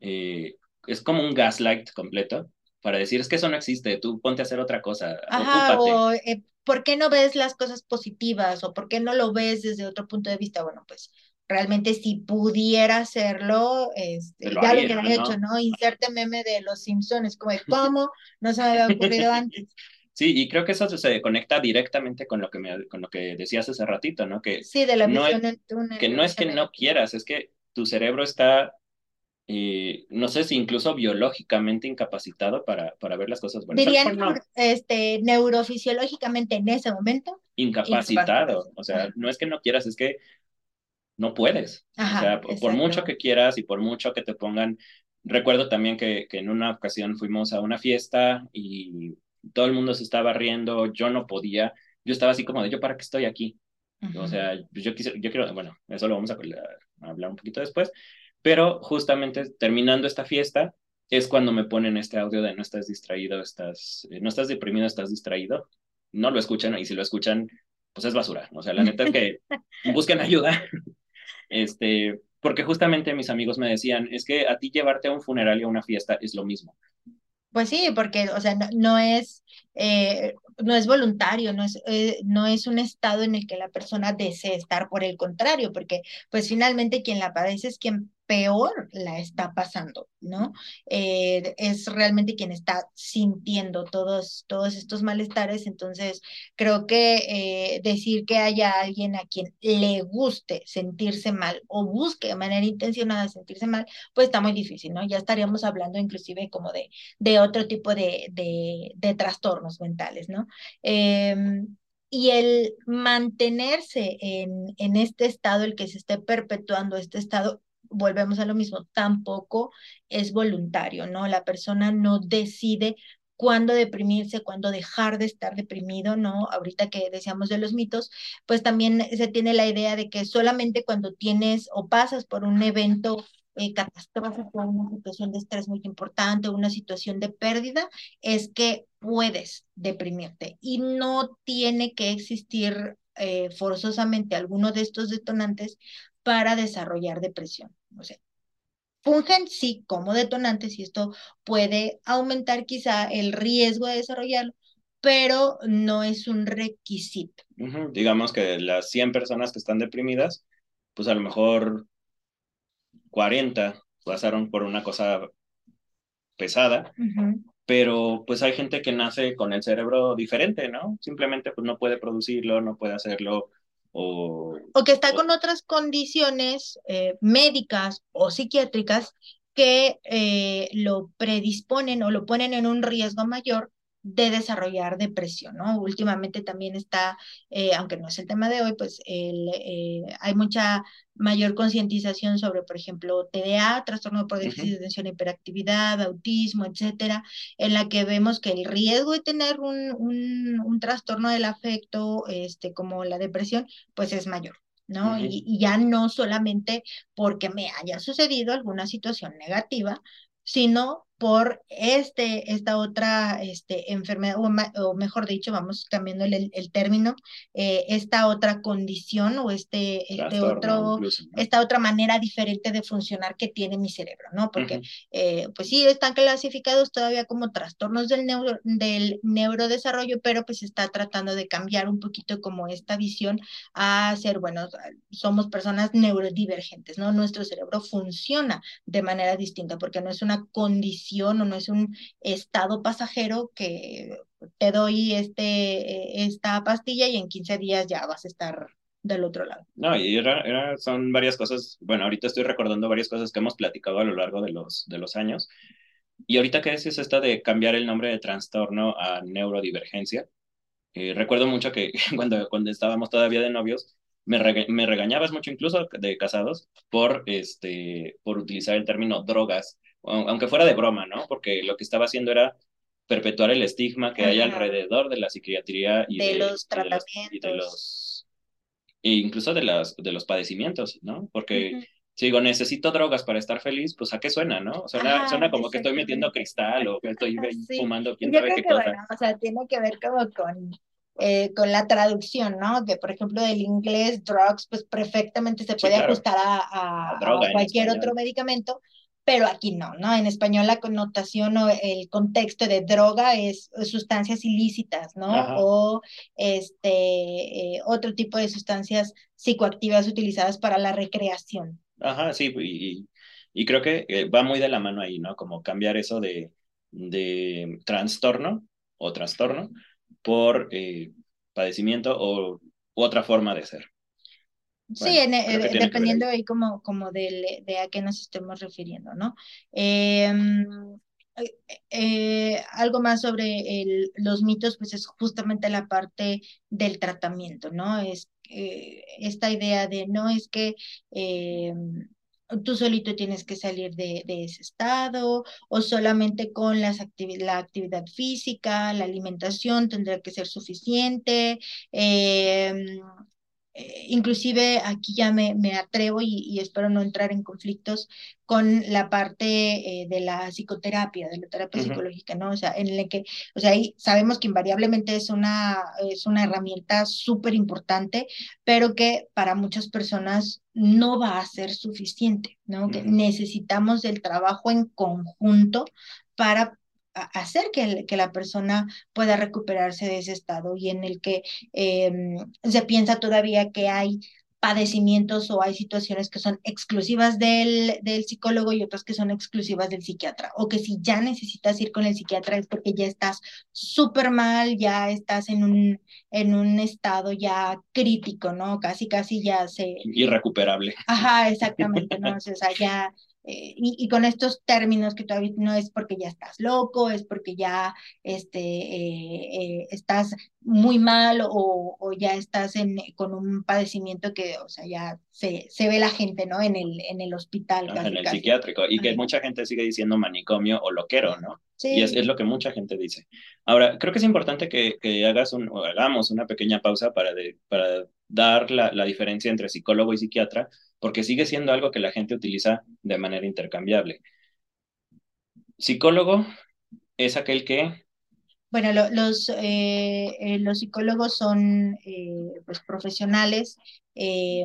A: eh, es como un gaslight completo para decir, es que eso no existe, tú ponte a hacer otra cosa.
B: Ajá, o eh, ¿por qué no ves las cosas positivas? O ¿por qué no lo ves desde otro punto de vista? Bueno, pues realmente si pudiera hacerlo, este, ya lo hubiera hecho, ¿no? Inserte meme de los Simpsons, como de [laughs] cómo no se me había ocurrido antes.
A: Sí, y creo que eso se conecta directamente con lo que me, con lo que decías hace ratito, ¿no? Que
B: sí, de la
A: no
B: es,
A: Que no es que no quieras, es que tu cerebro está, eh, no sé si incluso biológicamente incapacitado para, para ver las cosas buenas.
B: Dirían este, neurofisiológicamente en ese momento.
A: Incapacitado, o sea, no es que no quieras, es que no puedes. o sea, por mucho que quieras y por mucho que te pongan. Recuerdo también que, que, en una ocasión fuimos a una fiesta y todo el mundo se estaba riendo, yo no podía, yo estaba así como de, ¿yo para qué estoy aquí? O sea, yo, quise, yo quiero, bueno, eso lo vamos a, hablar un poquito después, pero justamente terminando esta fiesta es cuando me ponen este audio de no estás distraído, estás, no estás deprimido, estás distraído. No lo escuchan y si lo escuchan, pues es basura. O sea, la neta es que [laughs] busquen ayuda. Este, porque justamente mis amigos me decían, es que a ti llevarte a un funeral y a una fiesta es lo mismo.
B: Pues sí, porque, o sea, no, es, eh, no es voluntario, no es, eh, no es un estado en el que la persona desee estar, por el contrario, porque pues finalmente quien la padece es quien peor la está pasando, ¿no? Eh, es realmente quien está sintiendo todos, todos estos malestares, entonces creo que eh, decir que haya alguien a quien le guste sentirse mal o busque de manera intencionada sentirse mal, pues está muy difícil, ¿no? Ya estaríamos hablando inclusive como de, de otro tipo de, de, trastornos mentales, ¿no? Em, y el mantenerse en, en este estado, el que se esté perpetuando este estado, volvemos a lo mismo, tampoco es voluntario, ¿no? La persona no decide cuándo deprimirse, cuándo dejar de estar deprimido, ¿no? Ahorita que decíamos de los mitos, pues también se tiene la idea de que solamente cuando tienes o pasas por un evento eh, catastrófico, una situación de estrés muy importante, una situación de pérdida, es que puedes deprimirte y no tiene que existir eh, forzosamente alguno de estos detonantes para desarrollar depresión. O sea, fungen sí como detonantes y esto puede aumentar quizá el riesgo de desarrollarlo, pero no es un requisito.
A: Digamos que las 100 personas que están deprimidas, pues a lo mejor 40 pasaron por una cosa pesada, pero pues hay gente que nace con el cerebro diferente, ¿no? Simplemente pues no puede producirlo, no puede hacerlo o,
B: que está con otras condiciones eh, médicas o psiquiátricas que eh, lo predisponen o lo ponen en un riesgo mayor de desarrollar depresión, ¿no? Últimamente también está, eh, aunque no es el tema de hoy, pues el, eh, hay mucha mayor concientización sobre, por ejemplo, TDA, trastorno por déficit de atención hiperactividad, autismo, etcétera, en la que vemos que el riesgo de tener un, un, un trastorno del afecto, este, como la depresión, pues es mayor. ¿no? y, y, ya no solamente porque me haya sucedido alguna situación negativa, sino por este, esta otra este, enfermedad, o, mejor dicho, vamos cambiando el, el término, eh, esta otra condición o este, este otro, esta otra manera diferente de funcionar que tiene mi cerebro, ¿no? Porque, eh, pues sí, están clasificados todavía como trastornos del, neuro, del neurodesarrollo, pero pues está tratando de cambiar un poquito como esta visión a ser, bueno, somos personas neurodivergentes, ¿no? Nuestro cerebro funciona de manera distinta porque no es una condición o no es un estado pasajero que te doy este, esta pastilla y en 15 días ya vas a estar del otro lado.
A: No, y era, son varias cosas, bueno, ahorita estoy recordando varias cosas que hemos platicado a lo largo de los, de los años. Y ahorita que decís esta de cambiar el nombre de trastorno a neurodivergencia, eh, recuerdo mucho que [laughs] cuando, cuando estábamos todavía de novios, me, me, regañabas mucho incluso de casados por, este, por utilizar el término drogas aunque fuera de broma, ¿no? Porque lo que estaba haciendo era perpetuar el estigma que hay alrededor de la psiquiatría y
B: de, los tratamientos.
A: Y de los, e incluso de, las, de los padecimientos, ¿no? Porque si digo, necesito drogas para estar feliz, pues ¿a qué suena, no? Suena, suena como que estoy metiendo cristal o que estoy fumando quién sabe qué cosa.
B: o sea, tiene que ver como con... Eh, con la traducción, ¿no? Que por ejemplo del inglés drugs, pues perfectamente se puede ajustar a, a cualquier otro medicamento, pero aquí no, ¿no? En español la connotación o el contexto de droga es sustancias ilícitas, ¿no? O este, eh, otro tipo de sustancias psicoactivas utilizadas para la recreación.
A: Ajá, sí, y, y creo que eh, va muy de la mano ahí, ¿no? Como cambiar eso de, de trastorno o trastorno por eh, padecimiento o otra forma de ser
B: sí, eh, dependiendo ahí como, como de, de, a qué nos estemos refiriendo, ¿no? Em, eh, eh, algo más sobre el, los mitos, pues es justamente la parte del tratamiento, ¿no? Es esta idea de no es que em, tú solito tienes que salir de, de, ese estado o solamente con las la actividad física, la alimentación tendrá que ser suficiente. Eh, eh, inclusive aquí ya me, me atrevo y, espero no entrar en conflictos con la parte eh, de la psicoterapia, de la terapia psicológica, ¿no? O sea, en el que, o sea, ahí sabemos que invariablemente es una, es una herramienta súper importante, pero que para muchas personas no va a ser suficiente, ¿no? Que necesitamos el trabajo en conjunto para hacer que, que, la persona pueda recuperarse de ese estado y en el que em, se piensa todavía que hay padecimientos o hay situaciones que son exclusivas del, del psicólogo y otras que son exclusivas del psiquiatra, o que si ya necesitas ir con el psiquiatra es porque ya estás súper mal, ya estás en un, en un estado ya crítico, ¿no? Casi, casi ya se...
A: Irrecuperable.
B: Ajá, exactamente, ¿no? O sea, ya eh, y, con estos términos que todavía no es porque ya estás loco, es porque ya este, eh, eh, estás muy mal o, o ya estás en, con un padecimiento que, o sea, ya se, se ve la gente, ¿no? En el, en el hospital.
A: en el psiquiátrico. Y que mucha gente sigue diciendo manicomio o loquero, ¿no? Sí. Y es, es, lo que mucha gente dice. Ahora, creo que es importante que, que hagas un, o hagamos una pequeña pausa para, de, para dar la, la diferencia entre psicólogo y psiquiatra, porque sigue siendo algo que la gente utiliza de manera intercambiable. Psicólogo es aquel que...
B: Bueno, los, eh, eh, los psicólogos son eh, pues, profesionales de,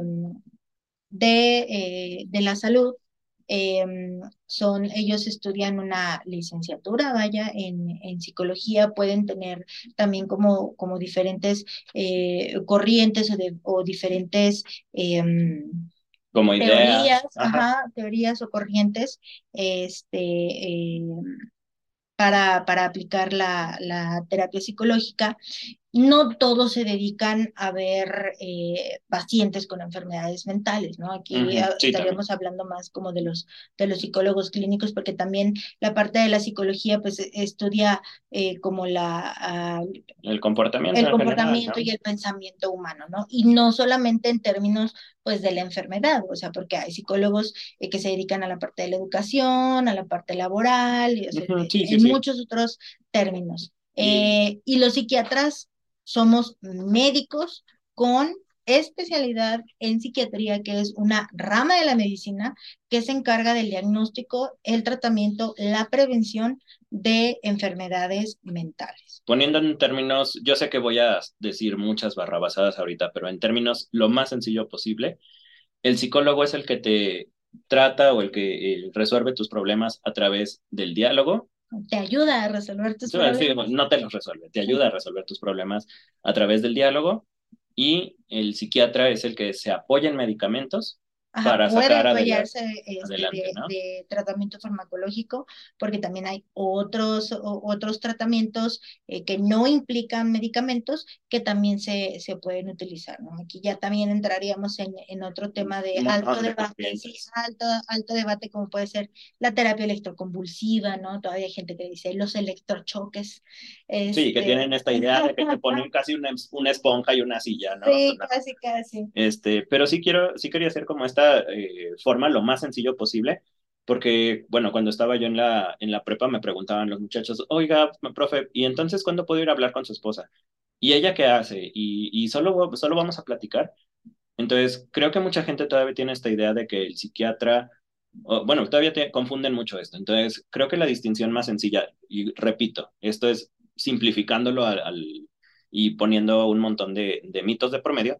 B: de la salud son, ellos estudian una licenciatura, vaya, en, en psicología, pueden tener también como, como diferentes corrientes o, diferentes
A: como
B: teorías, ajá. teorías o corrientes, este, eh, para, para aplicar la, la, terapia psicológica. No todos se dedican a ver eh, pacientes con enfermedades mentales, ¿no? Aquí estaríamos hablando más como de los, de los psicólogos clínicos, porque también la parte de la psicología, pues, e, estudia eh, como la... Ah,
A: el comportamiento.
B: El comportamiento y el pensamiento humano, ¿no? Y no solamente en términos, pues, de la enfermedad, o sea, porque hay psicólogos eh, que se dedican a la parte de la educación, a la parte laboral, y, en muchos otros términos. y los psiquiatras somos médicos con especialidad en psiquiatría, que es una rama de la medicina que se encarga del diagnóstico, el tratamiento, la prevención de enfermedades mentales.
A: Poniendo en términos, yo sé que voy a decir muchas barrabasadas ahorita, pero en términos lo más sencillo posible, el psicólogo es el que te trata o el que eh, resuelve tus problemas a través del diálogo
B: te ayuda a resolver tus problemas.
A: no te los resuelve, te ayuda a resolver tus problemas a través del diálogo y el psiquiatra es el que se apoya en medicamentos para puede apoyarse
B: este, de, tratamiento farmacológico, porque también hay otros, otros tratamientos eh, que no implican medicamentos que también se, se pueden utilizar. ¿no? Aquí ya también entraríamos en, en otro tema de alto debate, alto, alto debate como puede ser la terapia electroconvulsiva, ¿no? Todavía hay gente que dice los electrochoques.
A: sí, que este, tienen esta idea de que te [laughs] ponen casi una, una esponja y una silla, ¿no?
B: Sí, casi, casi.
A: Este, pero sí quiero, sí quería hacer como esta eh, forma lo más sencillo posible, porque, bueno, cuando estaba yo en la, en la prepa me preguntaban los muchachos, oiga, profe, ¿y entonces cuándo puedo ir a hablar con su esposa? ¿Y ella qué hace? ¿Y, y solo, solo vamos a platicar? Entonces, creo que mucha gente todavía tiene esta idea de que el psiquiatra, bueno, todavía te confunden mucho esto. Entonces, creo que la distinción más sencilla, y repito, esto es simplificándolo al, y poniendo un montón de, mitos de promedio,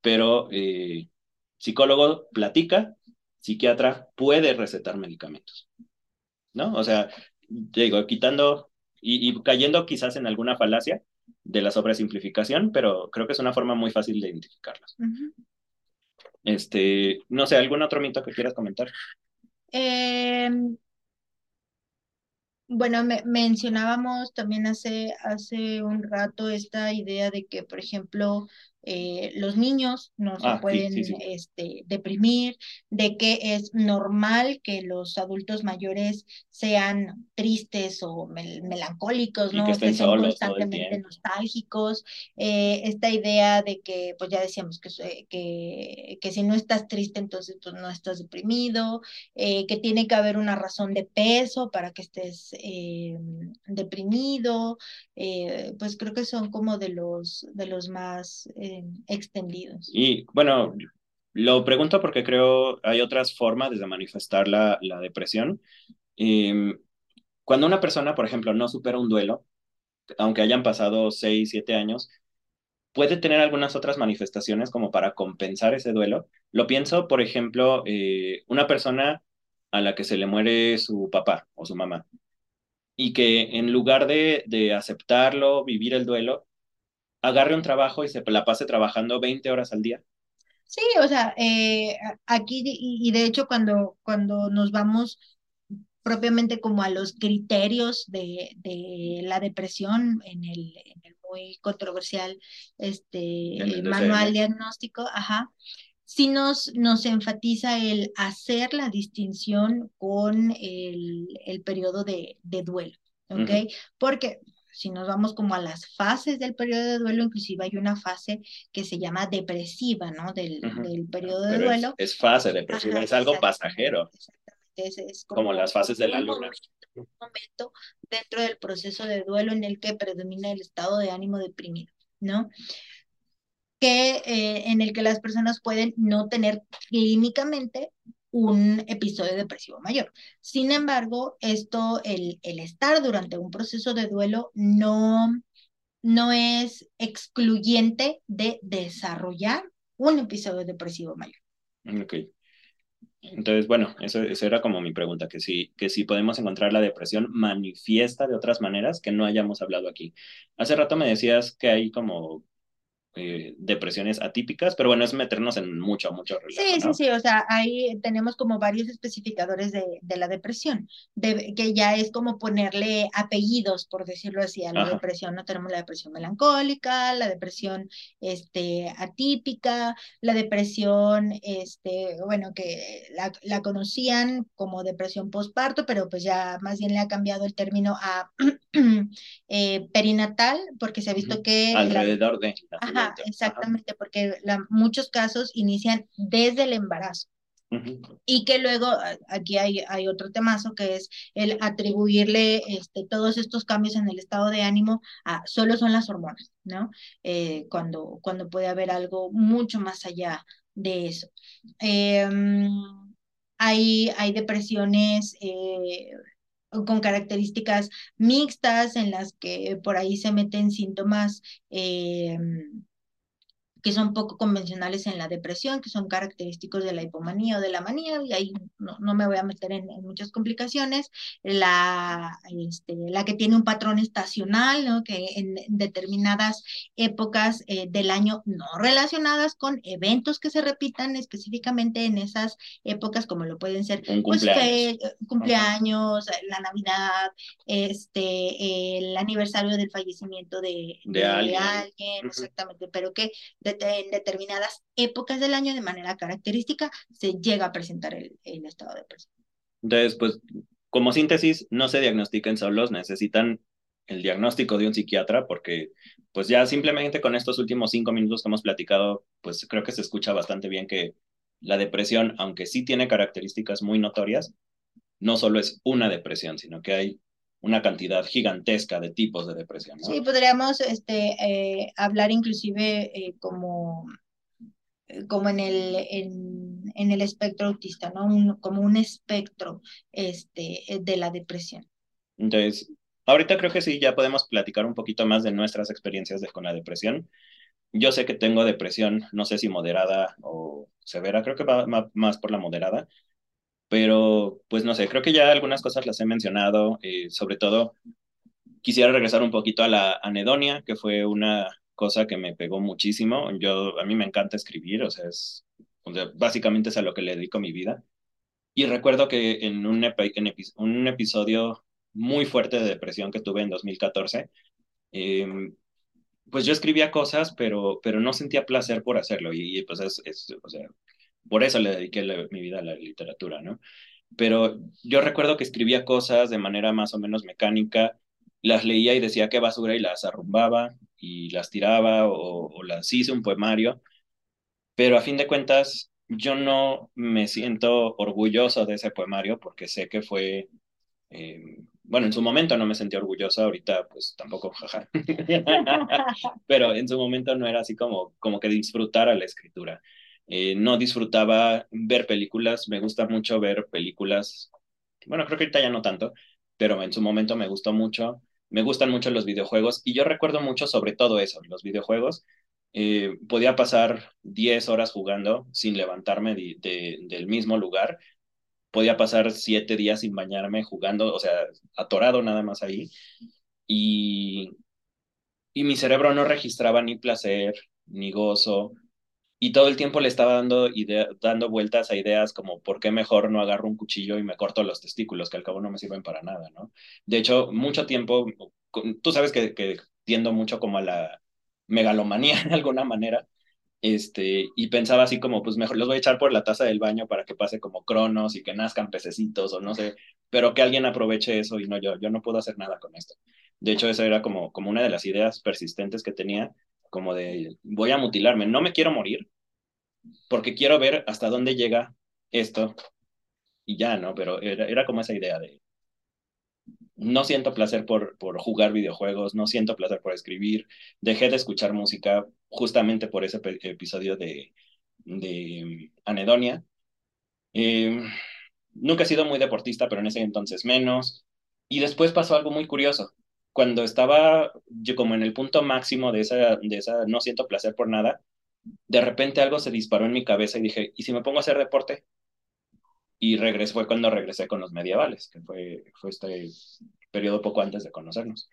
A: pero eh, Psicólogo platica, psiquiatra puede recetar medicamentos, ¿no? O sea, digo, quitando y, cayendo quizás en alguna falacia de la sobresimplificación, pero creo que es una forma muy fácil de identificarlos. Este, no sé, ¿algún otro mito que quieras comentar?
B: Em, bueno, mencionábamos también hace, hace un rato esta idea de que, por ejemplo, eh, los niños no se ah, pueden Este, deprimir, de que es normal que los adultos mayores sean tristes o melancólicos, ¿no?
A: Que estén,
B: constantemente nostálgicos. Eh, esta idea de que, pues ya decíamos que, que, que, si no estás triste, entonces pues no estás deprimido, eh, que tiene que haber una razón de peso para que estés deprimido, pues creo que son como de los, de los más extendidos.
A: Y bueno, lo pregunto porque creo hay otras formas de manifestar la, la depresión. Em, cuando una persona, por ejemplo, no supera un duelo, aunque hayan pasado seis, siete años, puede tener algunas otras manifestaciones como para compensar ese duelo. Lo pienso, por ejemplo, eh, una persona a la que se le muere su papá o su mamá y que en lugar de, de aceptarlo, vivir el duelo, agarre un trabajo y se la pase trabajando 20 horas al día.
B: Sí, o sea, eh, aquí y, de hecho cuando, cuando nos vamos propiamente como a los criterios de, de la depresión en el, en el muy controversial este, manual diagnóstico, ajá, sí nos, nos enfatiza el hacer la distinción con el, el periodo de, de duelo, ¿ok? Porque si nos vamos como a las fases del periodo de duelo, inclusive hay una fase que se llama depresiva, ¿no? Del, del periodo de duelo.
A: Es, fase depresiva, es algo pasajero.
B: Exactamente. Es,
A: como, las fases de la luna.
B: Un momento dentro del proceso de duelo en el que predomina el estado de ánimo deprimido, ¿no? que eh, en el que las personas pueden no tener clínicamente un episodio depresivo mayor. Sin embargo, esto, el, estar durante un proceso de duelo no, no es excluyente de desarrollar un episodio depresivo mayor.
A: Ok. Entonces, bueno, eso, eso, era como mi pregunta, que si, que si podemos encontrar la depresión manifiesta de otras maneras que no hayamos hablado aquí. Hace rato me decías que hay como eh, depresiones atípicas, pero bueno, es meternos en mucho, mucho relajo,
B: Sí,
A: ¿no?
B: sí, sí, o sea, ahí tenemos como varios especificadores de, de la depresión, de, que ya es como ponerle apellidos, por decirlo así, a la
A: Ajá.
B: depresión, ¿no? Tenemos la depresión melancólica, la depresión este, atípica, la depresión, este, bueno, que la, la conocían como depresión postparto, pero pues ya más bien le ha cambiado el término a [clears throat] [clears throat] eh, perinatal, porque se ha visto que... la-
A: Alrededor de
B: Ajá, exactamente, porque la- muchos casos inician desde el embarazo y que luego aquí hay, hay otro temazo que es el atribuirle este, todos estos cambios en el estado de ánimo a solo son las hormonas, ¿no? Eh, cuando, cuando puede haber algo mucho más allá de eso. Em, hay, hay depresiones eh, con características mixtas en las que por ahí se meten síntomas em, que son poco convencionales en la depresión, que son característicos de la hipomanía o de la manía, y ahí no, no me voy a meter en, en muchas complicaciones. La, este, la que tiene un patrón estacional, ¿no? que en determinadas épocas eh, del año no relacionadas con eventos que se repitan específicamente en esas épocas, como lo pueden ser pues,
A: cumpleaños.
B: fe- cumpleaños, la Navidad, este, el aniversario del fallecimiento de,
A: De
B: de
A: alguien.
B: exactamente, pero que de- en determinadas épocas del año de manera característica se llega a presentar el, estado de depresión.
A: Entonces, pues, como síntesis, no se diagnostiquen solos, necesitan el diagnóstico de un psiquiatra porque, pues ya simplemente con estos últimos cinco minutos que hemos platicado, pues creo que se escucha bastante bien que la depresión, aunque sí tiene características muy notorias, no solo es una depresión, sino que hay una cantidad gigantesca de tipos de depresión, ¿no?
B: Sí, podríamos este, eh, hablar inclusive eh, como, como en el, en, en el espectro autista, ¿no? Un- como un espectro este, de la depresión.
A: Entonces, ahorita creo que sí, ya podemos platicar un poquito más de nuestras experiencias de, con la depresión. Yo sé que tengo depresión, no sé si moderada o severa, creo que va más por la moderada, pero pues no sé, creo que ya algunas cosas las he mencionado, eh, sobre todo quisiera regresar un poquito a la anedonia, que fue una cosa que me pegó muchísimo. Yo, a mí me encanta escribir, o sea, es, o sea, básicamente es a lo que le dedico mi vida. Y recuerdo que en un, epi- en un episodio muy fuerte de depresión que tuve en 2014, eh, pues yo escribía cosas, pero, pero no sentía placer por hacerlo. Y, pues es, es, o sea, por eso le dediqué mi vida a la literatura, ¿no? Pero yo recuerdo que escribía cosas de manera más o menos mecánica, las leía y decía qué basura y las arrumbaba y las tiraba o, las hice un poemario, pero a fin de cuentas yo no me siento orgulloso de ese poemario porque sé que fue, eh, bueno, en su momento no me sentí orgulloso, ahorita pues tampoco, jaja, [laughs] pero en su momento no era así como, como que disfrutara la escritura. Eh, no disfrutaba ver películas, me gusta mucho ver películas, bueno, creo que ahorita ya no tanto, pero en su momento me gustó mucho, me gustan mucho los videojuegos y yo recuerdo mucho sobre todo eso, los videojuegos. Eh, podía pasar 10 horas jugando sin levantarme de, de, del mismo lugar, podía pasar 7 días sin bañarme jugando, o sea, atorado nada más ahí y, y mi cerebro no registraba ni placer, ni gozo, y todo el tiempo le estaba dando, idea, dando vueltas a ideas como por qué mejor no agarro un cuchillo y me corto los testículos, que al cabo no me sirven para nada, ¿no? De hecho, mucho tiempo, tú sabes que, que tiendo mucho como a la megalomanía [laughs] de alguna manera, este, y pensaba así como, pues mejor los voy a echar por la taza del baño para que pase como cronos y que nazcan pececitos o no sé, pero que alguien aproveche eso y no yo, yo no puedo hacer nada con esto. De hecho, esa era como, como una de las ideas persistentes que tenía, como de voy a mutilarme, no me quiero morir, porque quiero ver hasta dónde llega esto y ya, ¿no? Pero era, era como esa idea de no siento placer por, por jugar videojuegos, no siento placer por escribir, dejé de escuchar música justamente por ese episodio de, Anedonia. Eh, nunca he sido muy deportista, pero en ese entonces menos. Y después pasó algo muy curioso cuando estaba yo como en el punto máximo de esa, de esa no siento placer por nada, de repente algo se disparó en mi cabeza y dije, ¿y si me pongo a hacer deporte? Y regresé, fue cuando regresé con los medievales, que fue, fue este periodo poco antes de conocernos.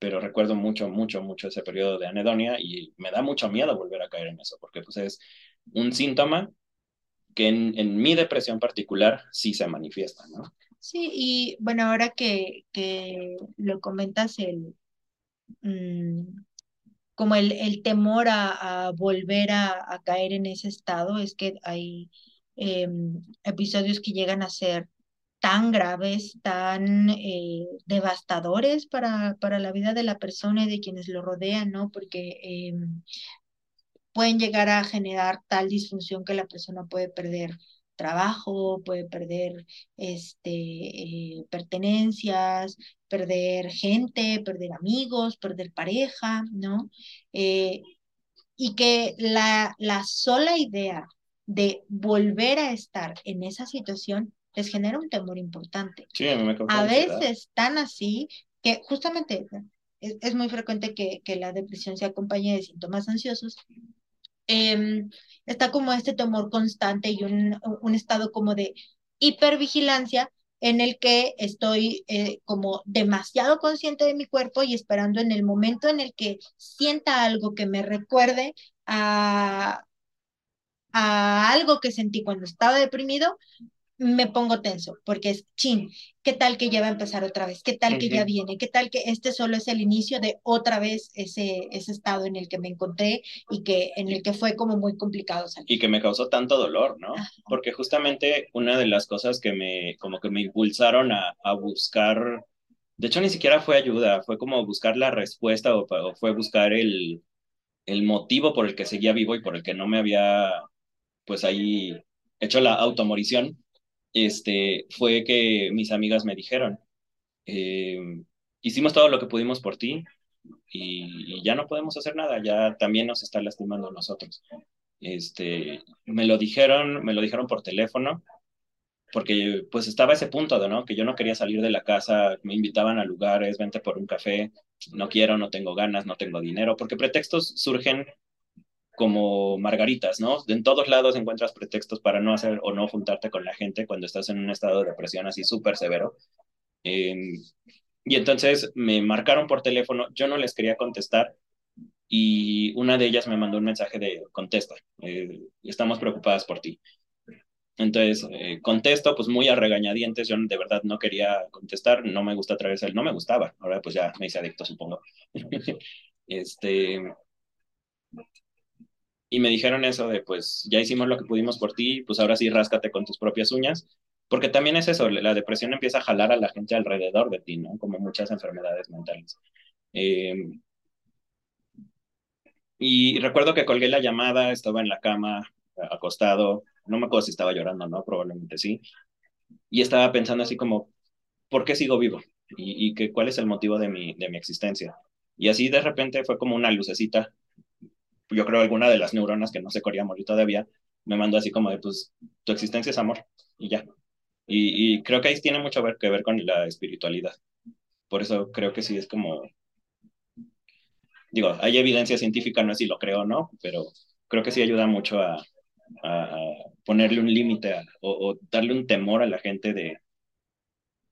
A: pero recuerdo mucho, mucho, mucho ese periodo de anedonia y me da mucho miedo volver a caer en eso, porque pues es un síntoma que en, en mi depresión particular sí se manifiesta, ¿no?
B: Sí, y bueno, ahora que, que lo comentas, el, mm, como el, el temor a, volver a, caer en ese estado, es que hay eh, episodios que llegan a ser tan graves, tan eh, devastadores para, para la vida de la persona y de quienes lo rodean, ¿no? Porque eh, pueden llegar a generar tal disfunción que la persona puede perder trabajo, puede perder este, eh, pertenencias, perder gente, perder amigos, perder pareja, ¿no? Eh, y que la, la sola idea de volver a estar en esa situación les genera un temor importante.
A: Sí, a, mí me
B: a veces tan así que justamente es, es muy frecuente que, que, la depresión se acompañe de síntomas ansiosos. Eh, está como este temor constante y un, un estado como de hipervigilancia en el que estoy eh, como demasiado consciente de mi cuerpo y esperando en el momento en el que sienta algo que me recuerde a, a algo que sentí cuando estaba deprimido, me pongo tenso, porque es chin, ¿qué tal que ya va a empezar otra vez? ¿Qué tal que uh -huh. ya viene? ¿Qué tal que este solo es el inicio de otra vez ese, ese estado en el que me encontré y que en el que fue como muy complicado salir?
A: Y que me causó tanto dolor, ¿no? Ajá. Porque justamente una de las cosas que me, como que me impulsaron a, a buscar, de hecho ni siquiera fue ayuda, fue como buscar la respuesta o, o fue buscar el, el motivo por el que seguía vivo y por el que no me había, pues ahí hecho la automorición este, fue que mis amigas me dijeron, eh, hicimos todo lo que pudimos por ti y, y, ya no podemos hacer nada, ya también nos está lastimando a nosotros. Este, me lo dijeron, me lo dijeron por teléfono, porque pues estaba ese punto de, ¿no? Que yo no quería salir de la casa, me invitaban a lugares, vente por un café, no quiero, no tengo ganas, no tengo dinero, porque pretextos surgen como margaritas, ¿no? En todos lados encuentras pretextos para no hacer o no juntarte con la gente cuando estás en un estado de depresión así súper severo. Eh, y entonces me marcaron por teléfono, yo no les quería contestar y una de ellas me mandó un mensaje de contesta, eh, estamos preocupadas por ti. Entonces, eh, contesto, pues muy a regañadientes, yo de verdad no quería contestar, no me gusta atravesar, el, no me gustaba, ahora pues ya me hice adicto, supongo. [laughs] este, y me dijeron eso de, pues ya hicimos lo que pudimos por ti, pues ahora sí ráscate con tus propias uñas, porque también es eso, la depresión empieza a jalar a la gente alrededor de ti, ¿no? Como muchas enfermedades mentales. Eh, y recuerdo que colgué la llamada, estaba en la cama, acostado, no me acuerdo si estaba llorando, ¿no? Probablemente sí. Y estaba pensando así como, ¿por qué sigo vivo? Y, y cuál es el motivo de mi, de mi existencia. Y así de repente fue como una lucecita yo creo alguna de las neuronas que no se quería morir todavía, me mandó así como de, pues, tu existencia es amor, y ya. Y, y creo que ahí tiene mucho ver, que ver con la espiritualidad. Por eso creo que sí es como, digo, hay evidencia científica, no sé si lo creo o no, pero creo que sí ayuda mucho a, a ponerle un límite o, o, darle un temor a la gente de,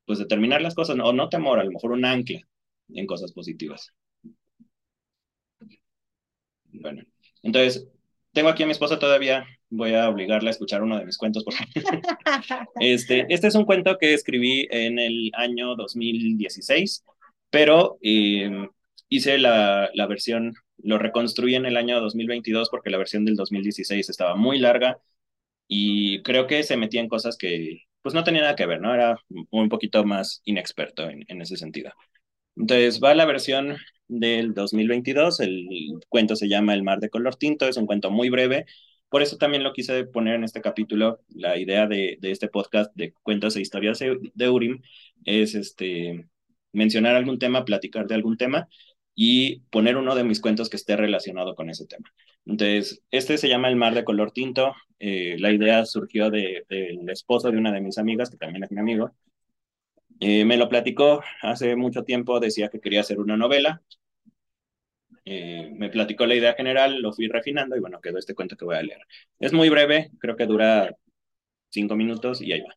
A: pues, determinar las cosas, o no temor, a lo mejor un ancla en cosas positivas. Bueno, entonces, tengo aquí a mi esposa todavía, voy a obligarla a escuchar uno de mis cuentos. Por [laughs] este, este es un cuento que escribí en el año 2016, pero eh, hice la, la versión, lo reconstruí en el año 2022 porque la versión del 2016 estaba muy larga y creo que se metía en cosas que pues no tenía nada que ver, ¿no? Era un poquito más inexperto en, en ese sentido. Entonces va la versión del 2022. El cuento se llama El mar de color tinto, es un cuento muy breve. Por eso también lo quise poner en este capítulo. La idea de, de este podcast de cuentos e historias de Urim es este, mencionar algún tema, platicar de algún tema y poner uno de mis cuentos que esté relacionado con ese tema. Entonces, este se llama El mar de color tinto. Eh, la idea surgió del de, de esposo de una de mis amigas, que también es mi amigo, eh, me lo platicó hace mucho tiempo, decía que quería hacer una novela. Eh, me platicó la idea general, lo fui refinando y bueno, quedó este cuento que voy a leer. Es muy breve, creo que dura cinco minutos y ahí va.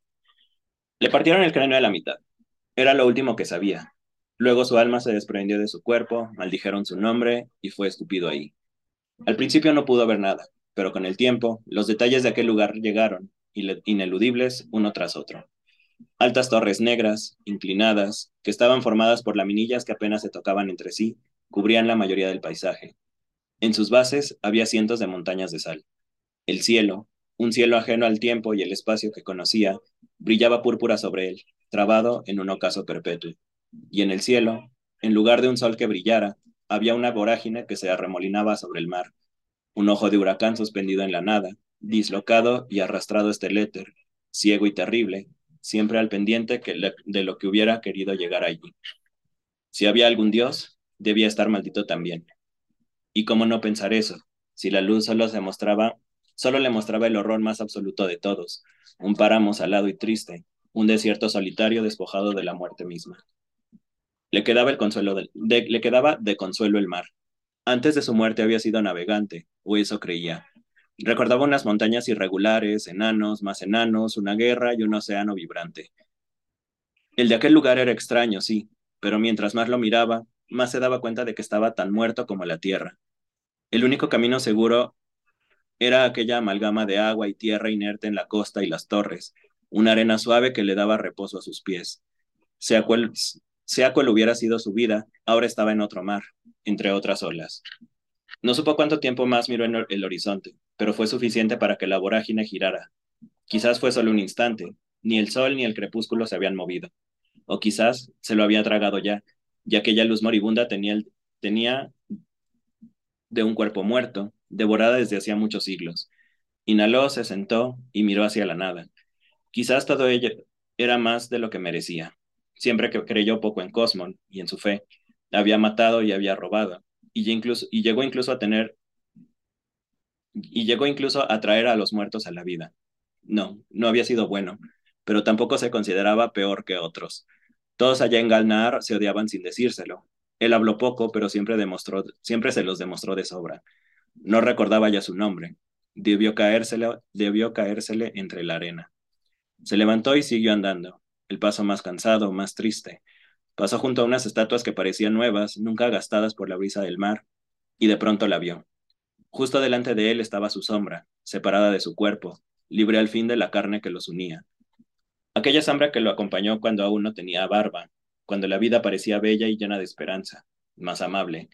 A: Le partieron el cráneo a la mitad. Era lo último que sabía. Luego su alma se desprendió de su cuerpo, maldijeron su nombre y fue escupido ahí. Al principio no pudo ver nada, pero con el tiempo los detalles de aquel lugar llegaron, ineludibles uno tras otro. Altas torres negras, inclinadas, que estaban formadas por laminillas que apenas se tocaban entre sí, cubrían la mayoría del paisaje. En sus bases había cientos de montañas de sal. El cielo, un cielo ajeno al tiempo y el espacio que conocía, brillaba púrpura sobre él, trabado en un ocaso perpetuo. Y en el cielo, en lugar de un sol que brillara, había una vorágine que se arremolinaba sobre el mar, un ojo de huracán suspendido en la nada, dislocado y arrastrado este éter, ciego y terrible, siempre al pendiente de lo que hubiera querido llegar allí. Si había algún Dios, debía estar maldito también. ¿Y cómo no pensar eso? Si la luz solo se mostraba, solo le mostraba el horror más absoluto de todos, un páramo salado y triste, un desierto solitario despojado de la muerte misma. Le quedaba el consuelo le quedaba de consuelo el mar. Antes de su muerte había sido navegante, o eso creía, Recordaba unas montañas irregulares, enanos, más enanos, una guerra y un océano vibrante. El de aquel lugar era extraño, sí, pero mientras más lo miraba, más se daba cuenta de que estaba tan muerto como la tierra. El único camino seguro era aquella amalgama de agua y tierra inerte en la costa y las torres, una arena suave que le daba reposo a sus pies. Sea cual, sea cual hubiera sido su vida, ahora estaba en otro mar, entre otras olas. No supo cuánto tiempo más miró en el horizonte, pero fue suficiente para que la vorágine girara. Quizás fue solo un instante, ni el sol ni el crepúsculo se habían movido. O quizás se lo había tragado ya, y aquella luz moribunda tenía, tenía de un cuerpo muerto, devorada desde hacía muchos siglos. Inhaló, se sentó y miró hacia la nada. Quizás todo ello era más de lo que merecía. Siempre que creyó poco en Cosmon y en su fe, había matado y había robado, y, llegó incluso a tener, y llegó incluso a traer a los muertos a la vida. No, no había sido bueno, pero tampoco se consideraba peor que otros. Todos allá en Galnar se odiaban sin decírselo. Él habló poco, pero siempre, demostró, siempre se los demostró de sobra. No recordaba ya su nombre. Debió caérsele, debió caérsele entre la arena. Se levantó y siguió andando, el paso más cansado, más triste, Pasó junto a unas estatuas que parecían nuevas, nunca gastadas por la brisa del mar, y de pronto la vio. Justo delante de él estaba su sombra, separada de su cuerpo, libre al fin de la carne que los unía. Aquella sombra que lo acompañó cuando aún no tenía barba, cuando la vida parecía bella y llena de esperanza, más amable.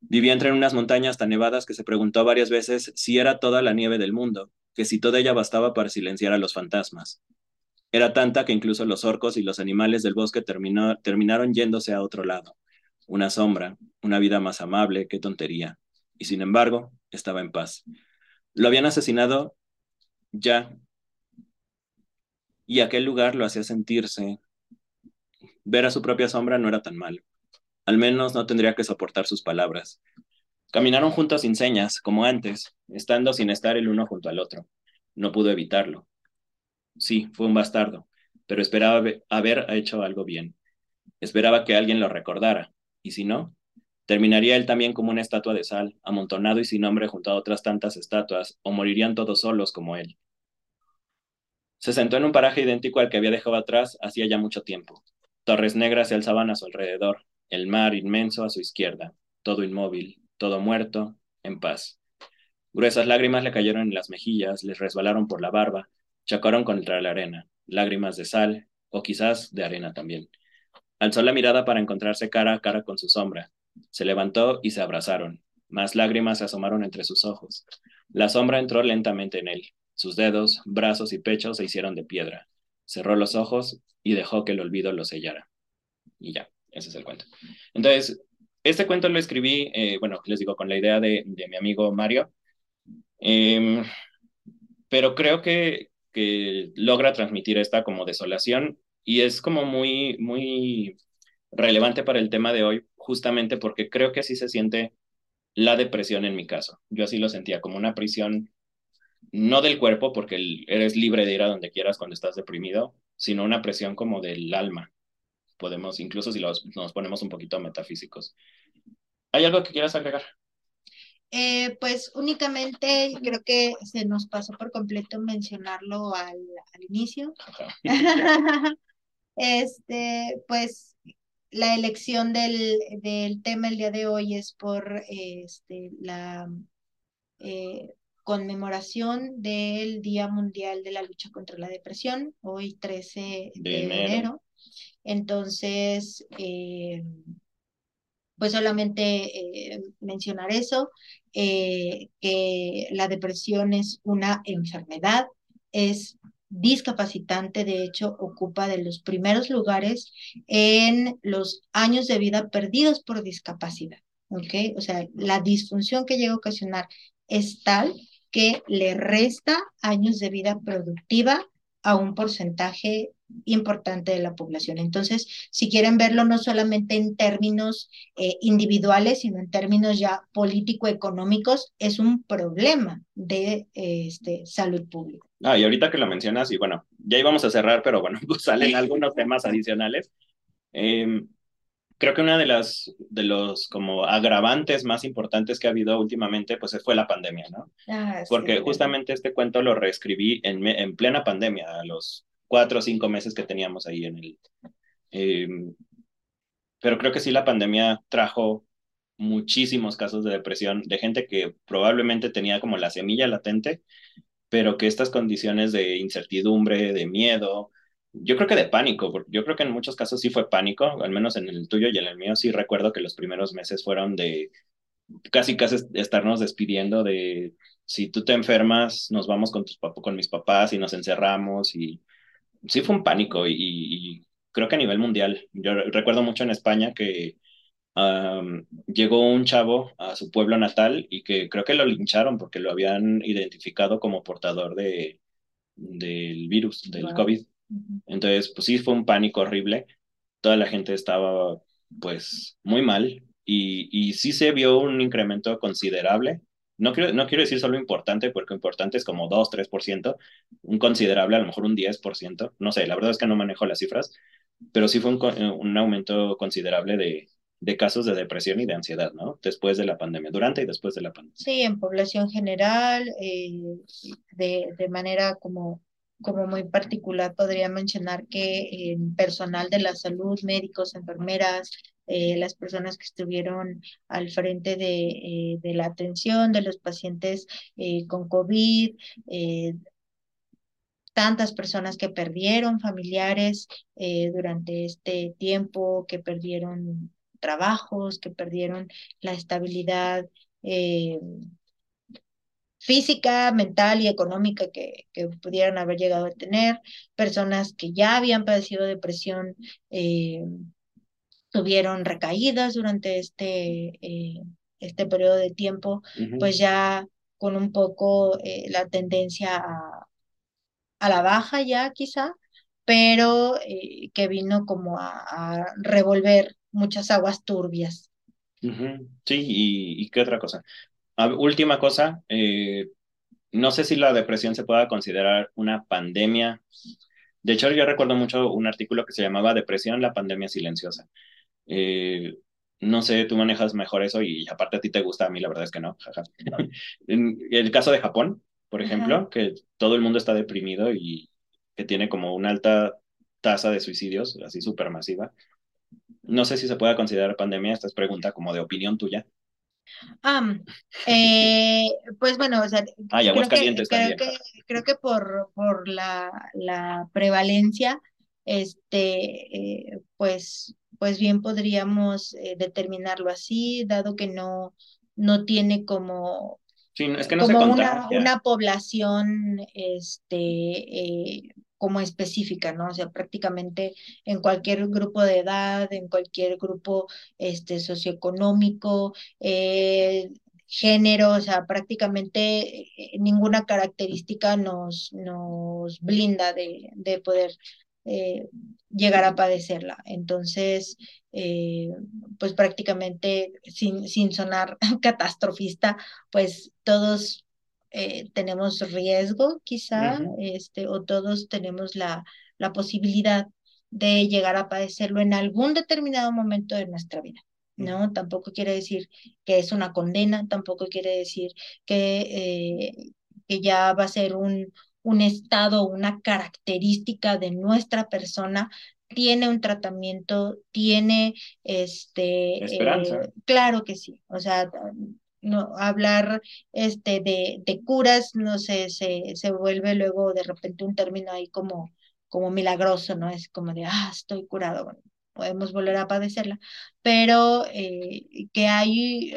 A: Vivía entre unas montañas tan nevadas que se preguntó varias veces si era toda la nieve del mundo, que si toda ella bastaba para silenciar a los fantasmas. Era tanta que incluso los orcos y los animales del bosque terminaron yéndose a otro lado. Una sombra, una vida más amable, qué tontería. Y sin embargo, estaba en paz. Lo habían asesinado ya. Y aquel lugar lo hacía sentirse. Ver a su propia sombra no era tan malo. Al menos no tendría que soportar sus palabras. Caminaron juntos sin señas, como antes, estando sin estar el uno junto al otro. No pudo evitarlo. Sí, fue un bastardo, pero esperaba haber hecho algo bien. Esperaba que alguien lo recordara, y si no, terminaría él también como una estatua de sal, amontonado y sin nombre junto a otras tantas estatuas, o morirían todos solos como él. Se sentó en un paraje idéntico al que había dejado atrás hacía ya mucho tiempo. Torres negras se alzaban a su alrededor, el mar inmenso a su izquierda, todo inmóvil, todo muerto, en paz. Gruesas lágrimas le cayeron en las mejillas, les resbalaron por la barba, Chocaron contra la arena, lágrimas de sal, o quizás de arena también. Alzó la mirada para encontrarse cara a cara con su sombra. Se levantó y se abrazaron. Más lágrimas se asomaron entre sus ojos. La sombra entró lentamente en él. Sus dedos, brazos y pechos se hicieron de piedra. Cerró los ojos y dejó que el olvido lo sellara. Y ya, ese es el cuento. Entonces, este cuento lo escribí, eh, bueno, les digo, con la idea de, mi amigo Mario. Em, pero creo que, que logra transmitir esta como desolación y es como muy, muy relevante para el tema de hoy, justamente porque creo que así se siente la depresión en mi caso. Yo así lo sentía, como una prisión, no del cuerpo, porque eres libre de ir a donde quieras cuando estás deprimido, sino una presión como del alma. Podemos, incluso si nos ponemos un poquito metafísicos. ¿Hay algo que quieras agregar?
B: Eh, pues únicamente creo que se nos pasó por completo mencionarlo al, inicio. [laughs] este, pues la elección del, del, tema el día de hoy es por este, la eh, conmemoración del Día Mundial de la Lucha contra la Depresión, hoy 13 de, enero. Entonces, eh, pues solamente eh, mencionar eso, que la depresión es una enfermedad, es discapacitante, de hecho, ocupa de los primeros lugares en los años de vida perdidos por discapacidad. O sea, la disfunción que llega a ocasionar es tal que le resta años de vida productiva a un porcentaje importante de la población. Entonces, si quieren verlo no solamente en términos eh, individuales, sino en términos ya político-económicos, es un problema de este, salud pública.
A: Ah, y ahorita que lo mencionas, y bueno, ya íbamos a cerrar, pero bueno, [laughs] pues salen algunos temas adicionales. Eh, creo que una de las de los como agravantes más importantes que ha habido últimamente pues fue la pandemia, ¿no? Ah, Porque justamente este cuento lo reescribí en, en plena pandemia, a los cuatro o cinco meses que teníamos ahí en el... Em, pero creo que sí la pandemia trajo muchísimos casos de depresión de gente que probablemente tenía como la semilla latente, pero que estas condiciones de incertidumbre, de miedo, yo creo que de pánico, yo creo que en muchos casos sí fue pánico, al menos en el tuyo y en el mío sí recuerdo que los primeros meses fueron de casi casi estarnos despidiendo de si tú te enfermas, nos vamos con, tus con mis papás y nos encerramos y sí fue un pánico y, creo que a nivel mundial. Yo recuerdo mucho en España que llegó un chavo a su pueblo natal y que creo que lo lincharon porque lo habían identificado como portador de, del virus, del COVID. Entonces, pues sí, fue un pánico horrible. Toda la gente estaba, pues, muy mal y, y sí se vio un incremento considerable. No quiero, no quiero decir solo importante, porque importante es como 2, 3%, un considerable, a lo mejor un 10%, no sé, la verdad es que no manejo las cifras, pero sí fue un, un aumento considerable de, de casos de depresión y de ansiedad, ¿no? Después de la pandemia, durante y después de la pandemia.
B: Sí, en población general, eh, de, de manera como como muy particular podría mencionar que en personal de la salud, médicos, enfermeras, eh, las personas que estuvieron al frente de, eh, de la atención de los pacientes eh, con COVID, tantas personas que perdieron familiares durante este tiempo, que perdieron trabajos, que perdieron la estabilidad física, mental y económica que, que, pudieran haber llegado a tener, personas que ya habían padecido depresión eh, tuvieron recaídas durante este, eh, este periodo de tiempo, pues ya con un poco eh, la tendencia a, a, la baja ya quizá, pero que vino como a, revolver muchas aguas turbias.
A: Sí, y, y, qué otra cosa última cosa, eh, no sé si la depresión se pueda considerar una pandemia. De hecho, yo recuerdo mucho un artículo que se llamaba Depresión, la pandemia silenciosa. Eh, no sé, tú manejas mejor eso y aparte a ti te gusta, a mí la verdad es que no. [laughs] en el caso de Japón, por ejemplo, que todo el mundo está deprimido y que tiene como una alta tasa de suicidios, así súper masiva. No sé si se pueda considerar pandemia, esta es pregunta como de opinión tuya.
B: Ah, eh, pues bueno, o sea,
A: ah, creo, que,
B: creo, que, creo que por, por la, la prevalencia, este, eh, pues, pues bien podríamos eh, determinarlo así, dado que no, no tiene como,
A: es que no
B: como una, una, población este, como específica, ¿no? O sea, prácticamente en cualquier grupo de edad, en cualquier grupo este, socioeconómico, eh, género, o sea, prácticamente eh, ninguna característica nos, nos blinda de, de poder eh, llegar a padecerla. Entonces, pues prácticamente sin, sin sonar [laughs] catastrofista, pues todos eh, tenemos riesgo quizá, este, o todos tenemos la, la posibilidad de llegar a padecerlo en algún determinado momento de nuestra vida. ¿no? Tampoco quiere decir que es una condena, tampoco quiere decir que, eh, que ya va a ser un, un estado, una característica de nuestra persona, tiene un tratamiento, tiene este
A: Esperanza.
B: eh, claro que sí. O sea, no hablar este de, de curas, no sé, se, se vuelve luego de repente un término ahí como, como milagroso, ¿no? Es como de ah, estoy curado. Bueno, podemos volver a padecerla, pero eh, que hay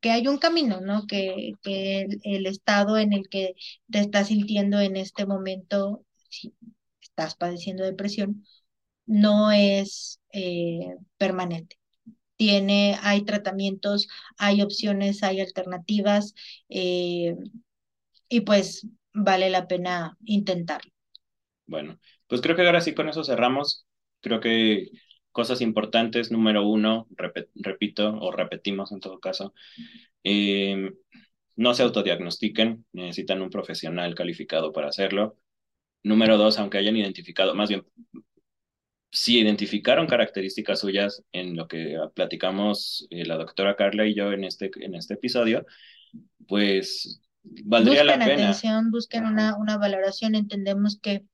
B: que hay un camino, ¿no? Que, que el, el estado en el que te estás sintiendo en este momento, si estás padeciendo depresión, no es eh, permanente. Tiene, hay tratamientos, hay opciones, hay alternativas eh, y pues vale la pena intentarlo.
A: Bueno, pues creo que ahora sí con eso cerramos. Creo que cosas importantes, número uno, repito o repetimos en todo caso, eh, no se autodiagnostiquen, necesitan un profesional calificado para hacerlo. Número dos, aunque hayan identificado, más bien, si identificaron características suyas en lo que platicamos eh, la doctora Carla y yo en este, en este episodio, pues valdría
B: busquen
A: la pena.
B: atención, busquen una, una valoración. Entendemos que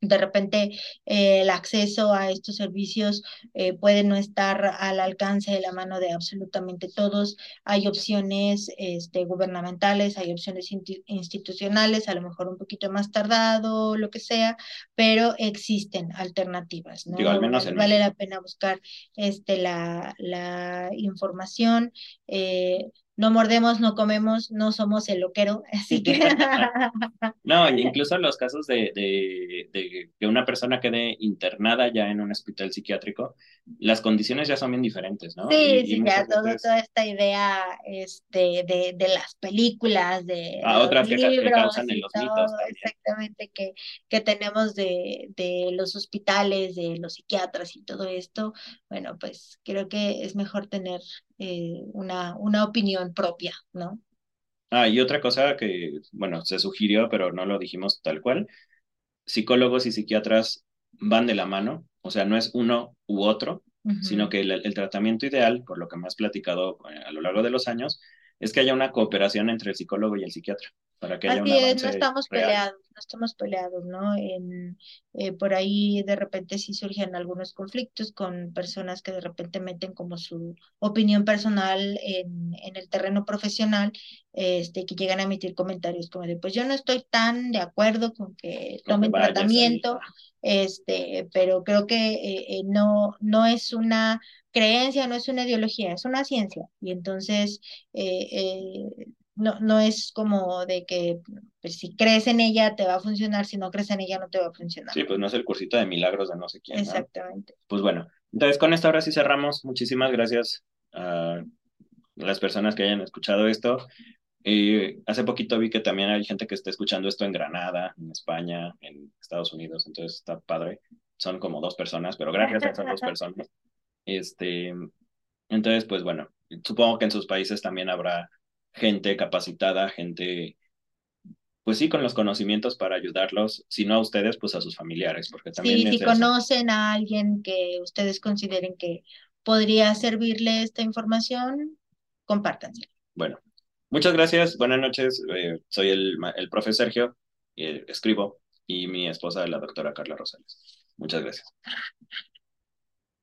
B: de repente eh, el acceso a estos servicios eh, puede no estar al alcance de la mano de absolutamente todos. Hay opciones este, gubernamentales, hay opciones institucionales, a lo mejor un poquito más tardado, lo que sea, pero existen alternativas. ¿no?
A: Digo, al menos en
B: vale
A: México.
B: la pena buscar este, la, la información. Eh, no mordemos, no comemos, no somos el loquero, [laughs] así que... [laughs]
A: No, incluso los casos de, de, de, que una persona quede internada ya en un hospital psiquiátrico, las condiciones ya son bien diferentes, ¿no?
B: Sí,
A: Y- y
B: sí, ya todo,
A: veces-
B: toda esta idea este, de, de las películas, de
A: Ah,
B: los
A: otras que ca- que
B: libros
A: causan en los
B: todo,
A: mitos también.
B: exactamente, que, que tenemos de, de los hospitales, de los psiquiatras y todo esto, bueno, pues creo que es mejor tener eh, una, una opinión propia, ¿no?
A: Ah, y otra cosa que, bueno, se sugirió, pero no lo dijimos tal cual, psicólogos y psiquiatras van de la mano, o sea, no es uno u otro, sino que el, el tratamiento ideal, por lo que me has platicado eh, a lo largo de los años, es que haya una cooperación entre el psicólogo y el psiquiatra, para que haya
B: es, no estamos
A: real.
B: peleados, no estamos peleados, ¿no? En, eh, por ahí de repente sí surgen algunos conflictos con personas que de repente meten como su opinión personal en, en el terreno profesional, este, que llegan a emitir comentarios como de, pues yo no estoy tan de acuerdo con que tomen tratamiento, este, pero creo que eh, eh, no, no es una creencia, no es una ideología, es una ciencia. Y entonces, eh, eh, no, no es como de que pues, si crees en ella te va a funcionar, si no crees en ella no te va a funcionar.
A: Sí, pues no es el cursito de milagros de no sé quién, ¿no?
B: Exactamente.
A: Pues bueno, entonces con esto ahora sí cerramos. Muchísimas gracias a las personas que hayan escuchado esto. Eh, hace poquito vi que también hay gente que está escuchando esto en Granada, en España, en Estados Unidos, entonces está padre. Son como dos personas, pero gracias a esas dos personas. [laughs] Este, entonces, pues bueno, supongo que en sus países también habrá gente capacitada, gente, pues sí, con los conocimientos para ayudarlos, si no a ustedes, pues a sus familiares, porque también
B: Sí,
A: es
B: si
A: eso.
B: conocen a alguien que ustedes consideren que podría servirle esta información, compártansela.
A: Bueno, muchas gracias, buenas noches. eh, soy el, el profe Sergio, eh, escribo, y mi esposa, la doctora Carla Rosales. Muchas gracias.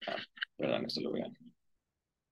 A: Ah, perdón, esto lo voy a...